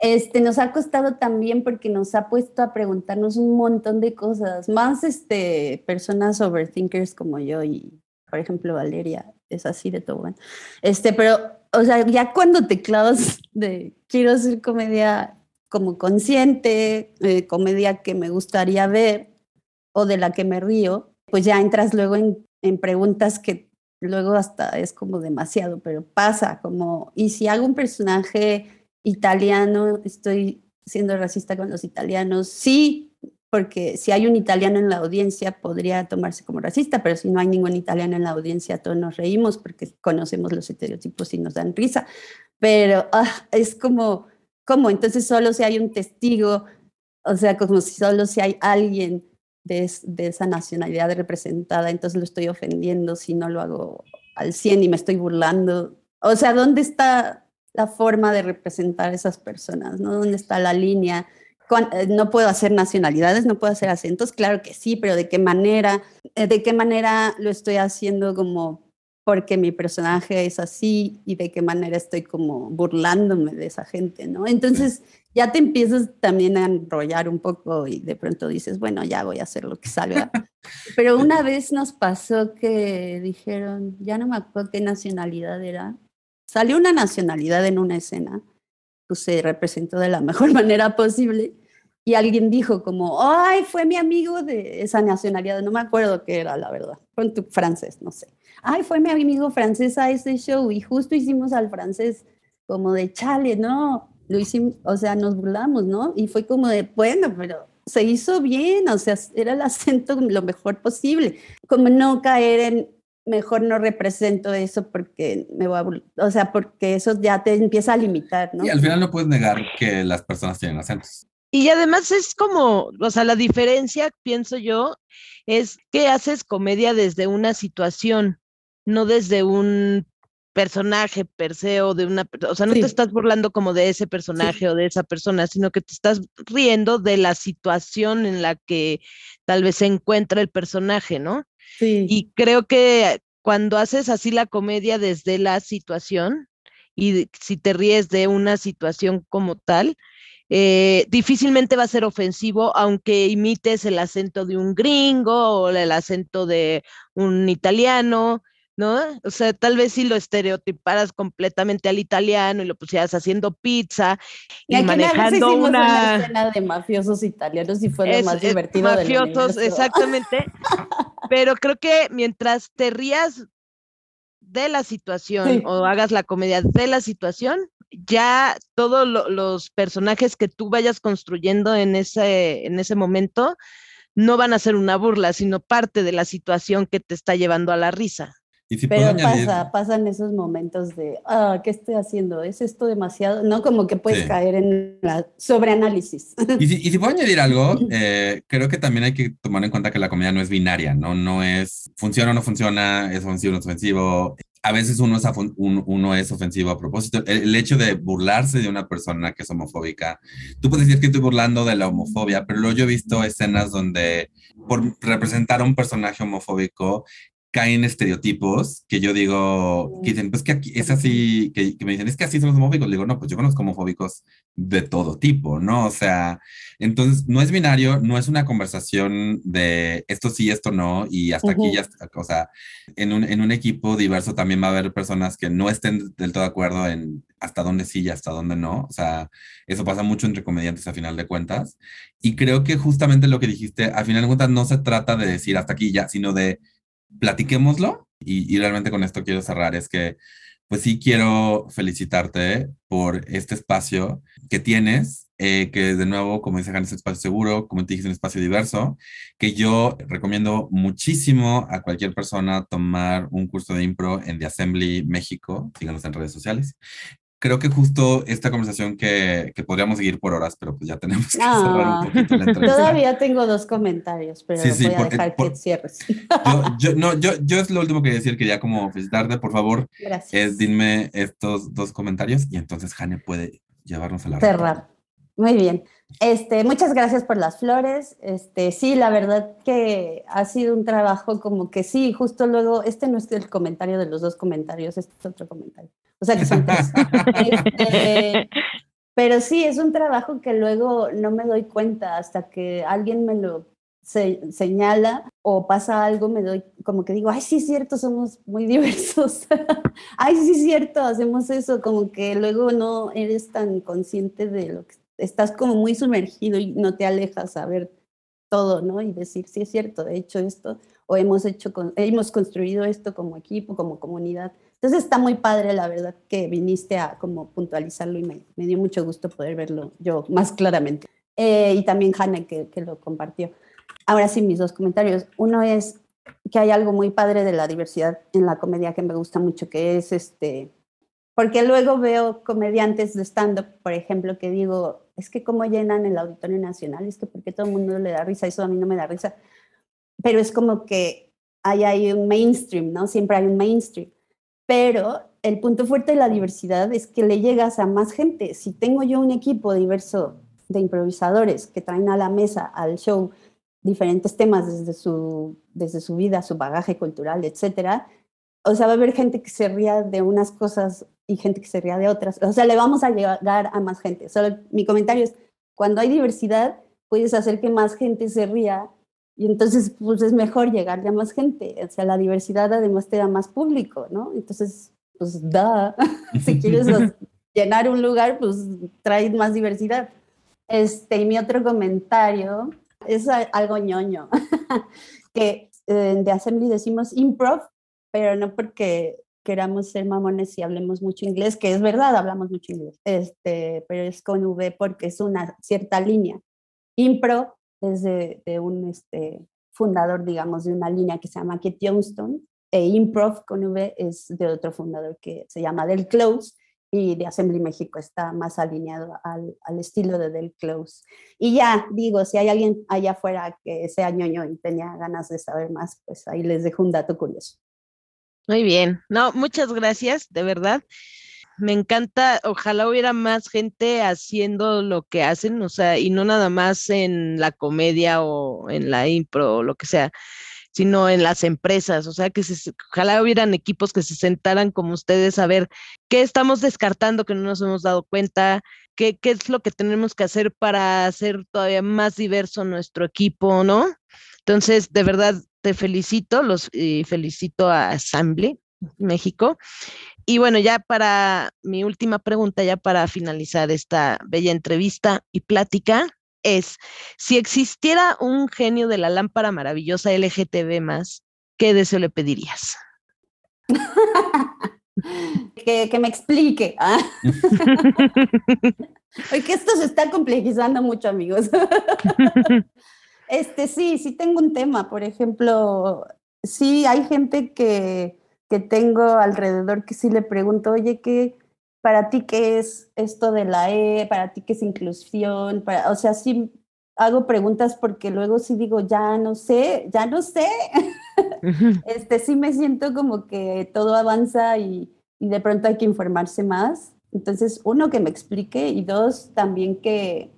Este, nos ha costado también porque nos ha puesto a preguntarnos un montón de cosas, más este, personas overthinkers como yo y, por ejemplo, Valeria es así de bueno. Este, pero, o sea, ya cuando te clavas de quiero hacer comedia como consciente, eh, comedia que me gustaría ver o de la que me río, pues ya entras luego en, en preguntas que luego hasta es como demasiado, pero pasa como, ¿y si hago un personaje italiano, estoy siendo racista con los italianos. Sí, porque si hay un italiano en la audiencia podría tomarse como racista, pero si no hay ningún italiano en la audiencia, todos nos reímos porque conocemos los estereotipos y nos dan risa. Pero ah, es como, ¿cómo? Entonces solo si hay un testigo, o sea, como si solo si hay alguien de, de esa nacionalidad representada, entonces lo estoy ofendiendo si no lo hago al 100 y me estoy burlando. O sea, ¿dónde está la forma de representar a esas personas, ¿no? ¿Dónde está la línea? Eh, no puedo hacer nacionalidades, no puedo hacer acentos, claro que sí, pero ¿de qué manera? Eh, ¿De qué manera lo estoy haciendo como porque mi personaje es así y de qué manera estoy como burlándome de esa gente, ¿no? Entonces ya te empiezas también a enrollar un poco y de pronto dices, bueno, ya voy a hacer lo que salga. Pero una vez nos pasó que dijeron, ya no me acuerdo qué nacionalidad era, salió una nacionalidad en una escena, pues se representó de la mejor manera posible y alguien dijo como, ay, fue mi amigo de esa nacionalidad, no me acuerdo qué era, la verdad, fue francés, no sé. Ay, fue mi amigo francés a ese show y justo hicimos al francés como de chale, ¿no? Lo hicimos, o sea, nos burlamos, ¿no? Y fue como de, bueno, pero se hizo bien, o sea, era el acento lo mejor posible, como no caer en mejor no represento eso porque me voy a, o sea, porque eso ya te empieza a limitar, ¿no? Y al final no puedes negar que las personas tienen acentos. Y además es como, o sea, la diferencia, pienso yo, es que haces comedia desde una situación, no desde un personaje per se o de una, o sea, no te estás burlando como de ese personaje o de esa persona, sino que te estás riendo de la situación en la que tal vez se encuentra el personaje, ¿no? Y creo que cuando haces así la comedia desde la situación y si te ríes de una situación como tal, eh, difícilmente va a ser ofensivo aunque imites el acento de un gringo o el acento de un italiano. ¿No? O sea, tal vez si lo estereotiparas completamente al italiano y lo pusieras haciendo pizza y, y manejando una... una... escena de mafiosos italianos y fue lo más divertido mafiosos, exactamente. Pero creo que mientras te rías de la situación o hagas la comedia de la situación, ya todos los personajes que tú vayas construyendo en ese, en ese momento no van a ser una burla, sino parte de la situación que te está llevando a la risa. Pero pasa, pasan esos momentos de, ah, ¿qué estoy haciendo? ¿Es esto demasiado? No, como que puedes caer en la sobreanálisis. Y si, y si puedo añadir algo, eh, creo que también hay que tomar en cuenta que la comedia no es binaria, ¿no? No es funciona o no funciona, es ofensivo o no es ofensivo. A veces uno es, uno es ofensivo a propósito. El, el, hecho de burlarse de una persona que es homofóbica, tú puedes decir que estoy burlando de la homofobia, pero luego yo he visto escenas donde por representar a un personaje homofóbico caen estereotipos que yo digo, que dicen, pues que aquí es así, que, me dicen, es que así son los homofóbicos. Le digo, no, pues yo conozco homofóbicos de todo tipo, ¿no? O sea, entonces no es binario, no es una conversación de esto sí, esto no, y hasta aquí ya, o sea, en un, en un equipo diverso también va a haber personas que no estén del todo de acuerdo en hasta dónde sí y hasta dónde no. O sea, eso pasa mucho entre comediantes a final de cuentas. Y creo que justamente lo que dijiste, a final de cuentas no se trata de decir hasta aquí ya, sino de platiquémoslo y, realmente con esto quiero cerrar, es que pues sí quiero felicitarte por este espacio que tienes, eh, que de nuevo, como dice Han, es un espacio seguro, como te dije, es un espacio diverso, que yo recomiendo muchísimo a cualquier persona tomar un curso de impro en The Assembly México, síganos en redes sociales, creo que justo esta conversación que, que, podríamos seguir por horas, pero pues ya tenemos que cerrar un ah, poquito la entrevista. Todavía tengo dos comentarios, pero voy a dejar que cierres. Yo, no, yo, yo es lo último que decir, que ya como felicitarte, por favor, Gracias. es dime estos dos comentarios y entonces Jane puede llevarnos a la Cerrar. Muy bien. Este, muchas gracias por las flores. Este, sí, la verdad que ha sido un trabajo como que sí, justo luego, este no es el comentario de los dos comentarios, este es otro comentario. O sea que son tres. Este, pero sí, es un trabajo que luego no me doy cuenta hasta que alguien me lo señala o pasa algo, me doy como que digo, ay, sí es cierto, somos muy diversos. ay, sí es cierto, hacemos eso, como que luego no eres tan consciente de lo que estás como muy sumergido y no te alejas a ver todo, ¿no? Y decir, sí es cierto, he hecho esto o hemos hecho, hemos construido esto como equipo, como comunidad. Entonces está muy padre, la verdad, que viniste a como puntualizarlo y me, me dio mucho gusto poder verlo yo más claramente. Eh, y también Hanna que, que lo compartió. Ahora sí, mis dos comentarios. Uno es que hay algo muy padre de la diversidad en la comedia que me gusta mucho, que es este, porque luego veo comediantes de stand-up, por ejemplo, que digo, es que cómo llenan el Auditorio Nacional, es que porque todo el mundo le da risa, eso a mí no me da risa, pero es como que hay, hay un mainstream, ¿no? Siempre hay un mainstream pero el punto fuerte de la diversidad es que le llegas a más gente. Si tengo yo un equipo diverso de improvisadores que traen a la mesa, al show, diferentes temas desde su, desde su vida, su bagaje cultural, etcétera, o sea, va a haber gente que se ría de unas cosas y gente que se ría de otras. O sea, le vamos a llegar a más gente. Solo mi comentario es, cuando hay diversidad, puedes hacer que más gente se ría y entonces, pues es mejor llegarle a más gente. O sea, la diversidad además te da más público, ¿no? Entonces, pues da. si quieres llenar un lugar, pues trae más diversidad. Este, y mi otro comentario es algo ñoño, que eh, de Assembly decimos improv, pero no porque queramos ser mamones y hablemos mucho inglés, que es verdad, hablamos mucho inglés, este, pero es con V porque es una cierta línea. Impro es de, un este, fundador, digamos, de una línea que se llama Kit Johnston, e Improv con V es de otro fundador que se llama Del Close, y de Assembly México está más alineado al, al, estilo de Del Close. Y ya, digo, si hay alguien allá afuera que sea ñoño y tenía ganas de saber más, pues ahí les dejo un dato curioso. Muy bien, no, muchas gracias, de verdad me encanta, ojalá hubiera más gente haciendo lo que hacen, o sea, y no nada más en la comedia o en la impro o lo que sea, sino en las empresas, o sea, que se, ojalá hubieran equipos que se sentaran como ustedes a ver qué estamos descartando que no nos hemos dado cuenta, qué, qué es lo que tenemos que hacer para hacer todavía más diverso nuestro equipo, ¿no? Entonces, de verdad, te felicito, los y felicito a Assembly México y bueno, ya para mi última pregunta, ya para finalizar esta bella entrevista y plática, es, si existiera un genio de la lámpara maravillosa LGTB más, ¿qué deseo le pedirías? que, me explique. ¿ah? que esto se está complejizando mucho, amigos. este, sí, sí tengo un tema. Por ejemplo, sí hay gente que que tengo alrededor que sí le pregunto, oye, ¿qué, para ti qué es esto de la E? ¿Para ti qué es inclusión? Para, o sea, sí hago preguntas porque luego sí digo, ya no sé, ya no sé. este, sí me siento como que todo avanza y, y de pronto hay que informarse más. Entonces, uno, que me explique y dos, también que,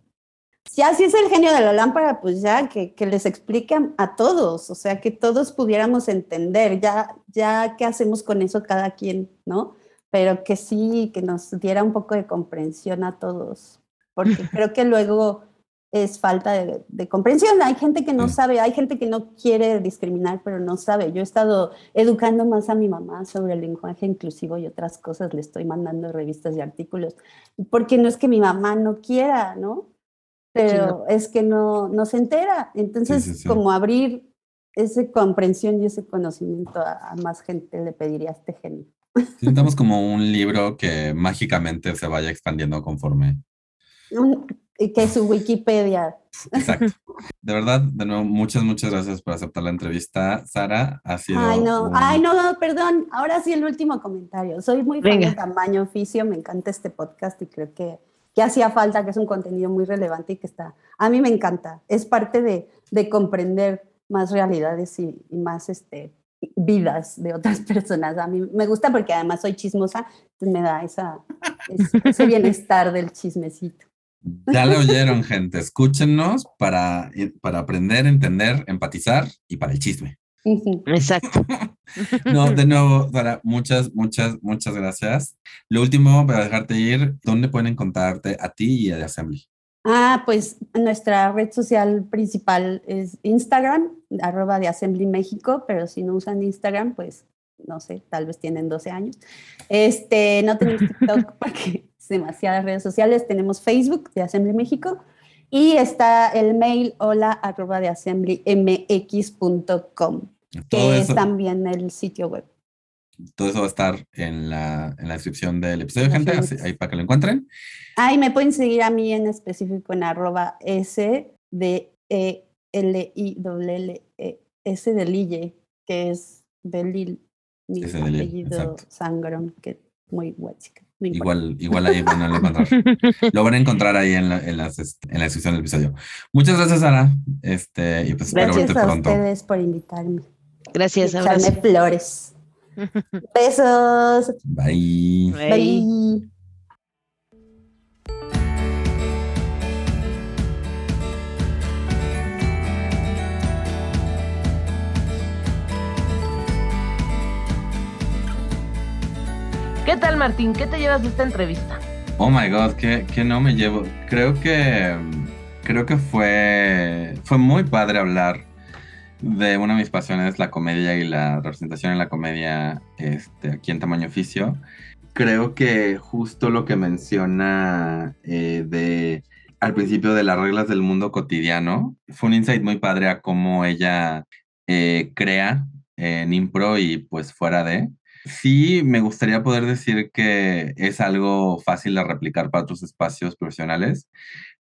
si así es el genio de la lámpara, pues ya que, que les expliquen a todos, o sea, que todos pudiéramos entender, ya, ya qué hacemos con eso cada quien, ¿no? Pero que sí, que nos diera un poco de comprensión a todos, porque creo que luego es falta de, comprensión. Hay gente que no sabe, hay gente que no quiere discriminar, pero no sabe. Yo he estado educando más a mi mamá sobre el lenguaje inclusivo y otras cosas, le estoy mandando revistas y artículos, porque no es que mi mamá no quiera, ¿no? Pero es que no, no se entera. Entonces, como abrir esa comprensión y ese conocimiento a, más gente, le pediría a este genio. Sintamos como un libro que mágicamente se vaya expandiendo conforme que su Wikipedia. Exacto. De verdad, de nuevo, muchas, muchas gracias por aceptar la entrevista. Sara, ha sido. Ay, no, ay, no, perdón. Ahora sí, el último comentario. Soy muy fan de tamaño oficio, me encanta este podcast y creo que, que hacía falta, que es un contenido muy relevante y que está. A mí me encanta. Es parte de, de comprender más realidades y, más este, vidas de otras personas. A mí me gusta porque además soy chismosa, me da esa, ese bienestar del chismecito. Ya lo oyeron, gente. Escúchenos para, para aprender, entender, empatizar y para el chisme. Exacto. No, de nuevo, Sara, muchas, muchas, muchas gracias. Lo último, para dejarte ir, ¿dónde pueden encontrarte a ti y a The Assembly? Ah, pues nuestra red social principal es Instagram, arroba de Assembly México, pero si no usan Instagram, pues no sé, tal vez tienen 12 años. Este, no tenemos TikTok porque demasiadas redes sociales. Tenemos Facebook de Assembly México y está el mail hola arroba de assemblymx.com, que es también el sitio web. Todo eso va a estar en la, en la descripción del episodio, gente, ahí para que lo encuentren. Ahí me pueden seguir a mí en específico en arroba S de E L I L E S de Lille, que es de Lille, mi apellido Sangron, que muy guay. Igual, igual ahí van a encontrar. Lo van a encontrar ahí en la, en, las, en la descripción del episodio. Muchas gracias, Ana. Este, y pues gracias espero verte a ustedes por invitarme. Gracias, Echarme flores. Besos. Bye. Bye. ¿Qué tal, Martín? ¿Qué te llevas de esta entrevista? Oh my God, ¿qué, no me llevo? Creo que creo que fue, fue muy padre hablar de una de mis pasiones, la comedia y la representación en la comedia este, aquí en Tamaño Oficio. Creo que justo lo que menciona eh, de al principio de las reglas del mundo cotidiano fue un insight muy padre a cómo ella eh, crea en impro y pues fuera de Sí, me gustaría poder decir que es algo fácil de replicar para otros espacios profesionales,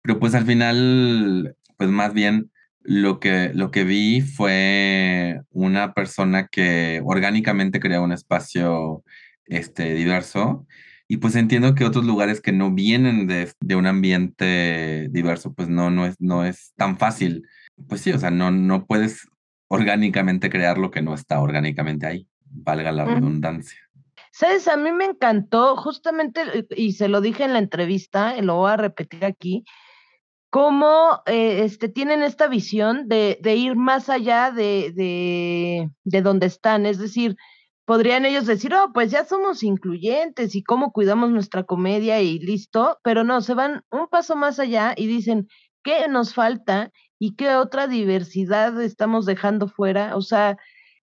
pero pues al final, pues más bien lo que, lo que vi fue una persona que orgánicamente crea un espacio este, diverso y pues entiendo que otros lugares que no vienen de, de, un ambiente diverso, pues no, no, es, no es tan fácil. Pues sí, o sea, no, no puedes orgánicamente crear lo que no está orgánicamente ahí valga la redundancia. Sabes, a mí me encantó, justamente, y se lo dije en la entrevista, y lo voy a repetir aquí, cómo eh, este, tienen esta visión de, de ir más allá de, de, de, donde están. Es decir, podrían ellos decir, oh, pues ya somos incluyentes y cómo cuidamos nuestra comedia y listo, pero no, se van un paso más allá y dicen, ¿qué nos falta y qué otra diversidad estamos dejando fuera? O sea,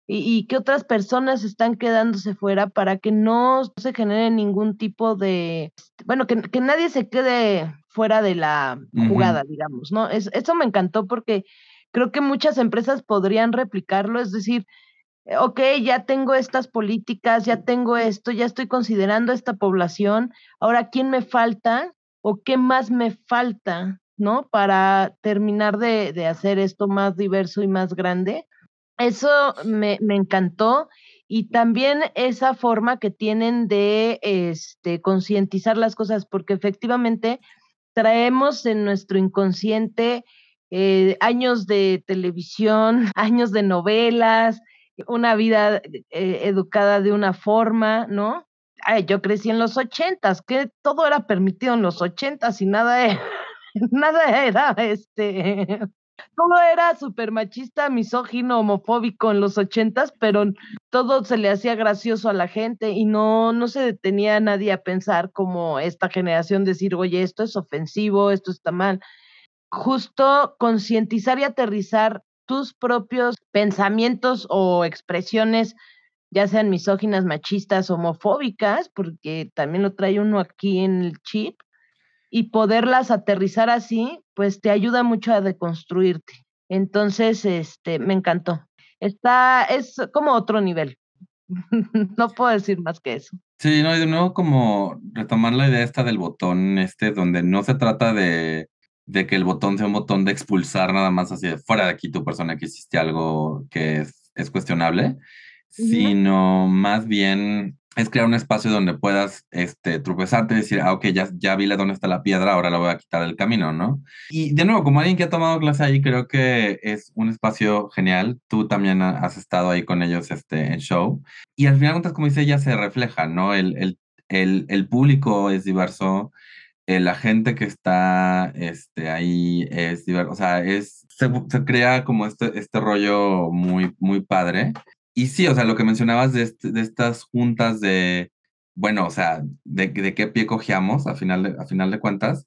y, que otras personas están quedándose fuera para que no se genere ningún tipo de, bueno, que, que nadie se quede fuera de la jugada, digamos, ¿no? Es, eso me encantó porque creo que muchas empresas podrían replicarlo, es decir, eh, ok, ya tengo estas políticas, ya tengo esto, ya estoy considerando esta población, ahora, ¿quién me falta o qué más me falta, ¿no? Para terminar de, de hacer esto más diverso y más grande eso me, me, encantó y también esa forma que tienen de este, concientizar las cosas, porque efectivamente traemos en nuestro inconsciente eh, años de televisión, años de novelas, una vida eh, educada de una forma, ¿no? Ay, yo crecí en los ochentas, que todo era permitido en los ochentas y nada nada era este todo era súper machista, misógino, homofóbico en los ochentas, pero todo se le hacía gracioso a la gente y no, no se detenía nadie a pensar como esta generación decir, oye, esto es ofensivo, esto está mal. Justo concientizar y aterrizar tus propios pensamientos o expresiones, ya sean misóginas, machistas, homofóbicas, porque también lo trae uno aquí en el chip, y poderlas aterrizar así, pues te ayuda mucho a deconstruirte. Entonces, este, me encantó. Está, es como otro nivel. no puedo decir más que eso. Sí, no, y de nuevo como retomar la idea esta del botón, este, donde no se trata de, de que el botón sea un botón de expulsar nada más así de fuera de aquí tu persona que hiciste algo que es, es cuestionable, sino más bien es crear un espacio donde puedas este, tropezarte y decir, ah, ok, ya, ya vi dónde está la piedra, ahora la voy a quitar del camino, ¿no? Y de nuevo, como alguien que ha tomado clase ahí, creo que es un espacio genial. Tú también has estado ahí con ellos este, en show. Y al final, como dice, ya se refleja, ¿no? El, el, el, el público es diverso, eh, la gente que está este, ahí es diverso, o sea, es, se, se, crea como este, este rollo muy, muy padre. Y sí, o sea, lo que mencionabas de, de estas juntas de, bueno, o sea, de, qué pie cojeamos a final, a final de cuentas,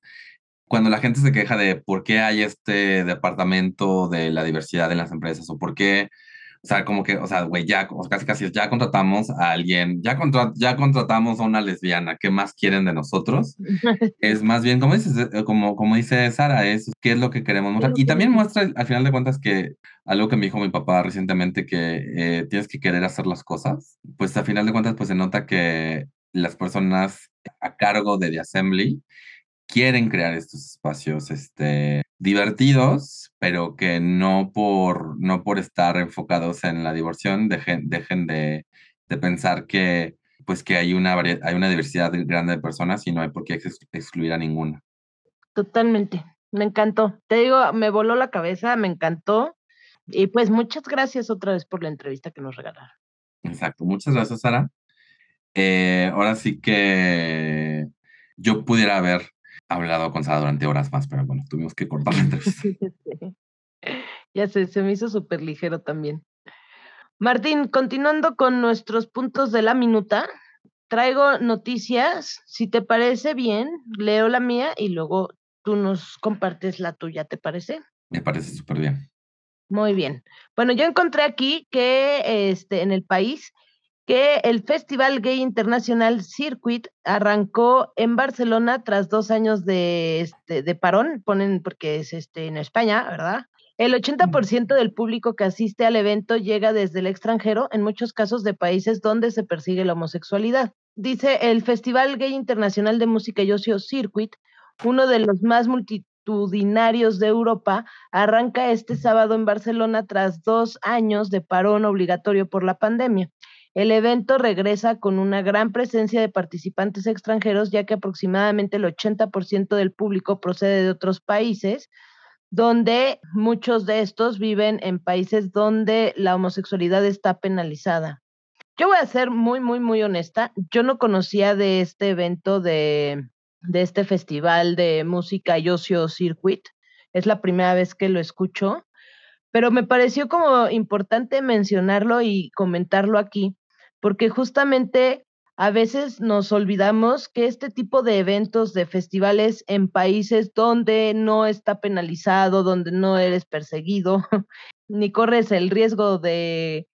cuando la gente se queja de por qué hay este departamento de la diversidad en las empresas o por qué o sea, como que, o sea, güey, ya, o casi casi ya contratamos a alguien, ya, contra, ya contratamos a una lesbiana, ¿qué más quieren de nosotros? es más bien, como dices, eh, como, como dice Sara, es qué es lo que queremos mostrar. Y también muestra, al final de cuentas, que algo que me dijo mi papá recientemente, que eh, tienes que querer hacer las cosas, pues al final de cuentas, pues se nota que las personas a cargo de The Assembly quieren crear estos espacios este, divertidos, pero que no por, no por estar enfocados en la diversión dejen, dejen de, de pensar que, pues que hay una, hay una diversidad grande de personas y no hay por qué excluir a ninguna. Totalmente, me encantó. Te digo, me voló la cabeza, me encantó. Y pues muchas gracias otra vez por la entrevista que nos regalaron. Exacto, muchas gracias, Sara. Eh, ahora sí que yo pudiera haber hablado con Sara durante horas más, pero bueno, tuvimos que cortar la entrevista. Ya sé, se me hizo súper ligero también. Martín, continuando con nuestros puntos de la minuta, traigo noticias. Si te parece bien, leo la mía y luego tú nos compartes la tuya, ¿te parece? Me parece súper bien. Muy bien. Bueno, yo encontré aquí que este, en el país que el Festival Gay Internacional Circuit arrancó en Barcelona tras dos años de, este, de parón, ponen porque es este, en España, ¿verdad? El 80% del público que asiste al evento llega desde el extranjero, en muchos casos de países donde se persigue la homosexualidad. Dice el Festival Gay Internacional de Música y Ocio Circuit, uno de los más multitudinarios de Europa, arranca este sábado en Barcelona tras dos años de parón obligatorio por la pandemia. El evento regresa con una gran presencia de participantes extranjeros, ya que aproximadamente el 80% del público procede de otros países, donde muchos de estos viven en países donde la homosexualidad está penalizada. Yo voy a ser muy, muy, muy honesta. Yo no conocía de este evento de, de este festival de música y circuit. Es la primera vez que lo escucho, pero me pareció como importante mencionarlo y comentarlo aquí, porque justamente a veces nos olvidamos que este tipo de eventos, de festivales en países donde no está penalizado, donde no eres perseguido, ni corres el riesgo de,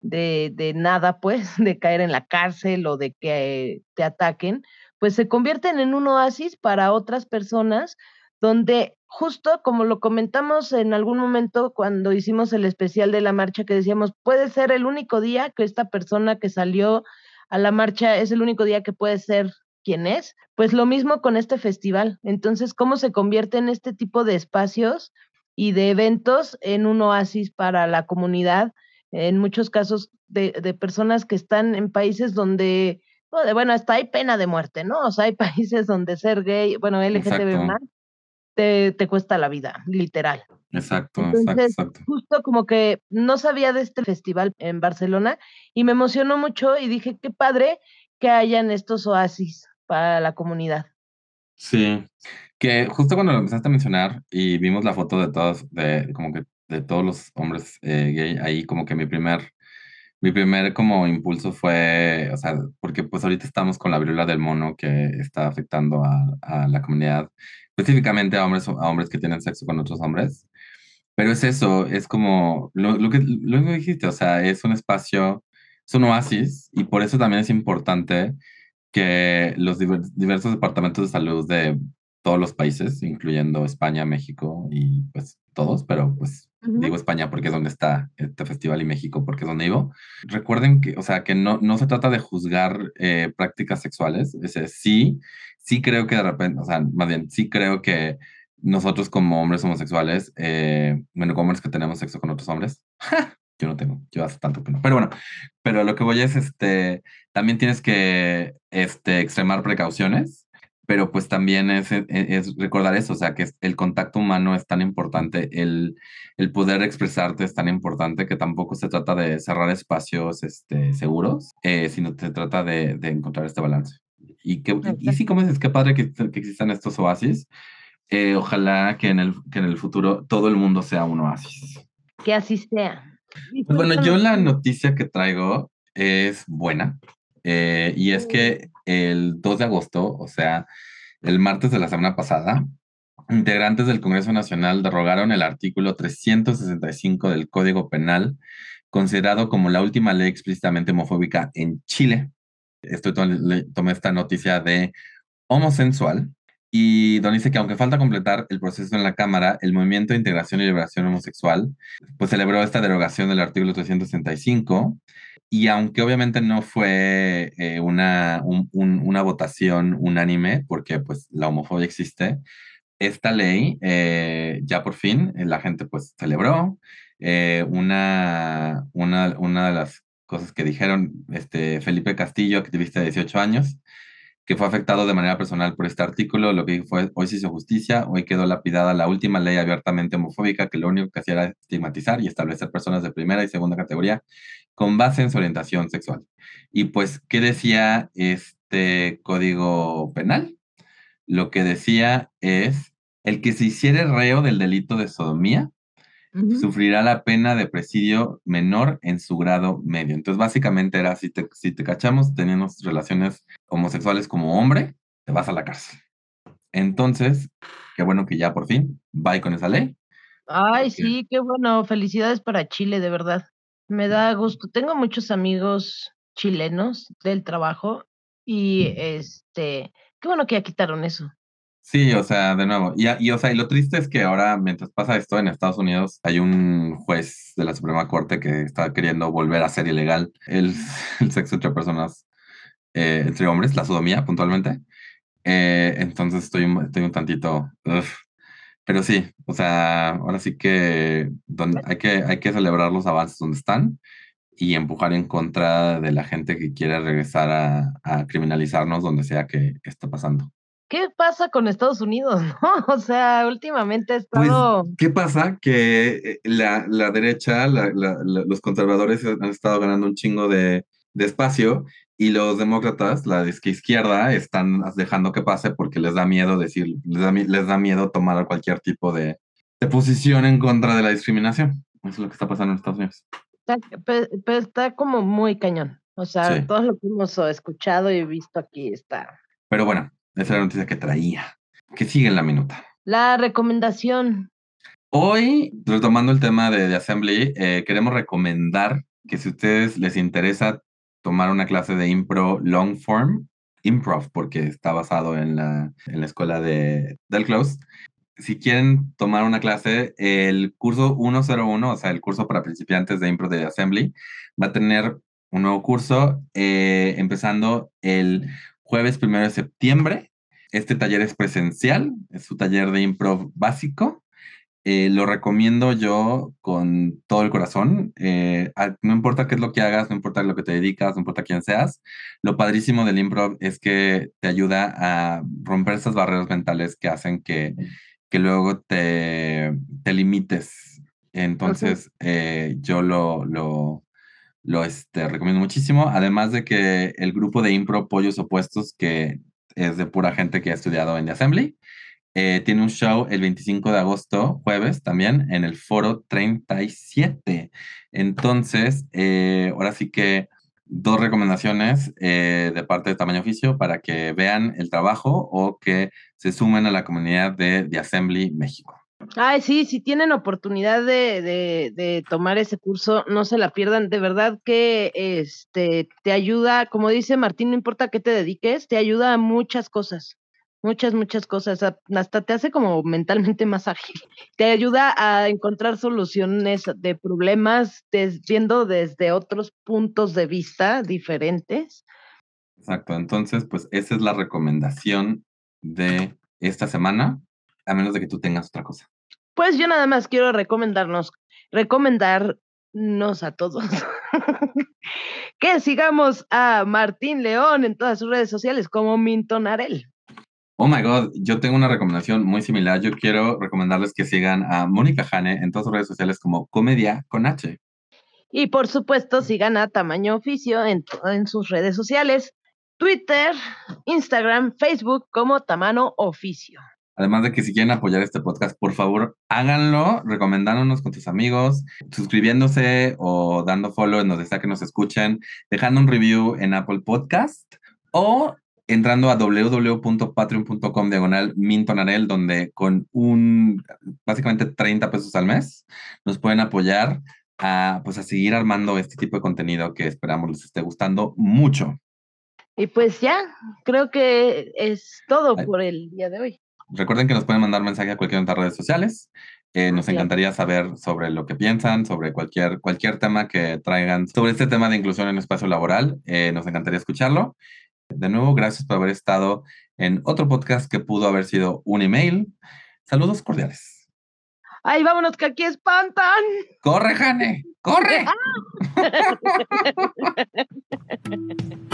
de, nada, pues, de caer en la cárcel o de que te ataquen, pues se convierten en un oasis para otras personas donde justo como lo comentamos en algún momento cuando hicimos el especial de la marcha, que decíamos, puede ser el único día que esta persona que salió a la marcha es el único día que puede ser quien es, pues lo mismo con este festival. Entonces, ¿cómo se convierte en este tipo de espacios y de eventos en un oasis para la comunidad? En muchos casos de, de personas que están en países donde, bueno, hasta hay pena de muerte, ¿no? O sea, hay países donde ser gay, bueno, LGTB más, te, te cuesta la vida, literal. Exacto, exacto, Justo como que no sabía de este festival en Barcelona y me emocionó mucho y dije, qué padre que hayan estos oasis para la comunidad. Sí, que justo cuando lo empezaste a mencionar y vimos la foto de todos, de como que de todos los hombres eh, gay, ahí como que mi primer, mi primer como impulso fue, o sea, porque pues ahorita estamos con la viruela del mono que está afectando a, a la comunidad, específicamente a hombres, a hombres que tienen sexo con otros hombres. Pero es eso, es como lo, lo que, lo que dijiste, o sea, es un espacio, es un oasis y por eso también es importante que los diversos departamentos de salud de todos los países, incluyendo España, México y pues todos, pero pues digo España porque es donde está este festival y México porque es donde vivo. Recuerden que, o sea, que no, no se trata de juzgar eh, prácticas sexuales, es, sí, sí creo que de repente, o sea, más bien, sí creo que nosotros como hombres homosexuales, eh, bueno, como hombres que tenemos sexo con otros hombres, yo no tengo, yo hace tanto que no. Pero bueno, pero lo que voy es, este, también tienes que, este, extremar precauciones, pero pues también es, e, es, recordar eso, o sea, que el contacto humano es tan importante, el, el poder expresarte es tan importante que tampoco se trata de cerrar espacios este, seguros, eh, sino se trata de, de, encontrar este balance. Y, que, y, sí, como dices, qué padre que, que existan estos oasis, eh, ojalá que en, el, que en el futuro todo el mundo sea un oasis. Que así sea. Pues bueno, yo la noticia que traigo es buena. Eh, y es que el 2 de agosto, o sea, el martes de la semana pasada, integrantes del Congreso Nacional derogaron el artículo 365 del Código Penal, considerado como la última ley explícitamente homofóbica en Chile. Estoy tomé esta noticia de homosensual, y Don dice que aunque falta completar el proceso en la Cámara, el Movimiento de Integración y Liberación Homosexual pues celebró esta derogación del artículo 365 y aunque obviamente no fue eh, una, una votación unánime, porque pues la homofobia existe, esta ley eh, ya por fin eh, la gente pues celebró. una, una, una de las cosas que dijeron este, Felipe Castillo, activista de 18 años, que fue afectado de manera personal por este artículo, lo que fue, hoy se hizo justicia, hoy quedó lapidada la última ley abiertamente homofóbica que lo único que hacía era estigmatizar y establecer personas de primera y segunda categoría con base en su orientación sexual. Y pues, ¿qué decía este código penal? Lo que decía es, el que se hiciere reo del delito de sodomía sufrirá la pena de presidio menor en su grado medio. Entonces, básicamente era, si te, si te cachamos teniendo relaciones homosexuales como hombre, te vas a la cárcel. Entonces, qué bueno que ya por fin va con esa ley. Ay, sí, qué bueno. Felicidades para Chile, de verdad. Me da gusto. Tengo muchos amigos chilenos del trabajo y este, qué bueno que ya quitaron eso. Sí, o sea, de nuevo, y, y, o sea, y lo triste es que ahora, mientras pasa esto en Estados Unidos, hay un juez de la Suprema Corte que está queriendo volver a ser ilegal el, el sexo entre personas, eh, entre hombres, la sodomía puntualmente. Eh, entonces estoy, estoy un tantito, pero sí, o sea, ahora sí que hay que hay que celebrar los avances donde están y empujar en contra de la gente que quiere regresar a, a criminalizarnos donde sea que esté pasando. ¿Qué pasa con Estados Unidos? ¿no? O sea, últimamente ha pues, estado... ¿Qué pasa? Que eh, la, la derecha, la, los conservadores han estado ganando un chingo de, de espacio y los demócratas, la izquierda, están dejando que pase porque les da miedo decir, les da, les da miedo tomar cualquier tipo de, de posición en contra de la discriminación. Eso es lo que está pasando en Estados Unidos. Está, está como muy cañón. O sea, todo lo que hemos escuchado y visto aquí está. Pero bueno, esa es la noticia que traía. Que sigue en la minuta. La recomendación. Hoy, retomando el tema de, de Assembly, eh, queremos recomendar que si a ustedes les interesa tomar una clase de impro long form, improv, porque está basado en la, en la escuela de, del Close. Si quieren tomar una clase, el curso 101, o sea, el curso para principiantes de impro de Assembly, va a tener un nuevo curso eh, empezando el jueves primero de septiembre. Este taller es presencial, es su taller de improv básico. Eh, lo recomiendo yo con todo el corazón. Eh, no importa qué es lo que hagas, no importa lo que te dedicas, no importa quién seas. Lo padrísimo del improv es que te ayuda a romper esas barreras mentales que hacen que, que luego te, te limites. Entonces, eh, yo lo, lo, lo este, recomiendo muchísimo. Además de que el grupo de impro Pollos Opuestos, que es de pura gente que ha estudiado en The Assembly. Eh, tiene un show el 25 de agosto, jueves, también en el foro 37. Entonces, eh, ahora sí que dos recomendaciones eh, de parte de Tamaño Oficio para que vean el trabajo o que se sumen a la comunidad de The Assembly México. Ay, sí, si tienen oportunidad de, de, tomar ese curso, no se la pierdan. De verdad que este te ayuda, como dice Martín, no importa qué te dediques, te ayuda a muchas cosas muchas, muchas cosas, hasta te hace como mentalmente más ágil, te ayuda a encontrar soluciones de problemas viendo desde otros puntos de vista diferentes. Exacto, entonces pues esa es la recomendación de esta semana, a menos de que tú tengas otra cosa. Pues yo nada más quiero recomendarnos, recomendarnos a todos que sigamos a Martín León en todas sus redes sociales como Minton Arel. Oh my God, yo tengo una recomendación muy similar. Yo quiero recomendarles que sigan a Mónica Hane en todas sus redes sociales como Comedia con H. Y por supuesto, sigan a Tamaño Oficio en, en sus redes sociales, Twitter, Instagram, Facebook como Tamaño Oficio. Además de que si quieren apoyar este podcast, por favor, háganlo recomendándonos con tus amigos, suscribiéndose o dando follow en donde sea que nos escuchen, dejando un review en Apple Podcast o entrando a www.patreon.com diagonal mintonarel, donde con un, básicamente 30 pesos al mes, nos pueden apoyar a, pues, a seguir armando este tipo de contenido que esperamos les esté gustando mucho. Y pues ya, creo que es todo por el día de hoy. Recuerden que nos pueden mandar mensaje a cualquier de nuestras redes sociales. Eh, nos encantaría saber sobre lo que piensan, sobre cualquier, cualquier tema que traigan, sobre este tema de inclusión en espacio laboral. Eh, nos encantaría escucharlo. De nuevo, gracias por haber estado en otro podcast que pudo haber sido un email. Saludos cordiales. ¡Ay, vámonos que aquí espantan! ¡Corre, Jane! ¡Corre!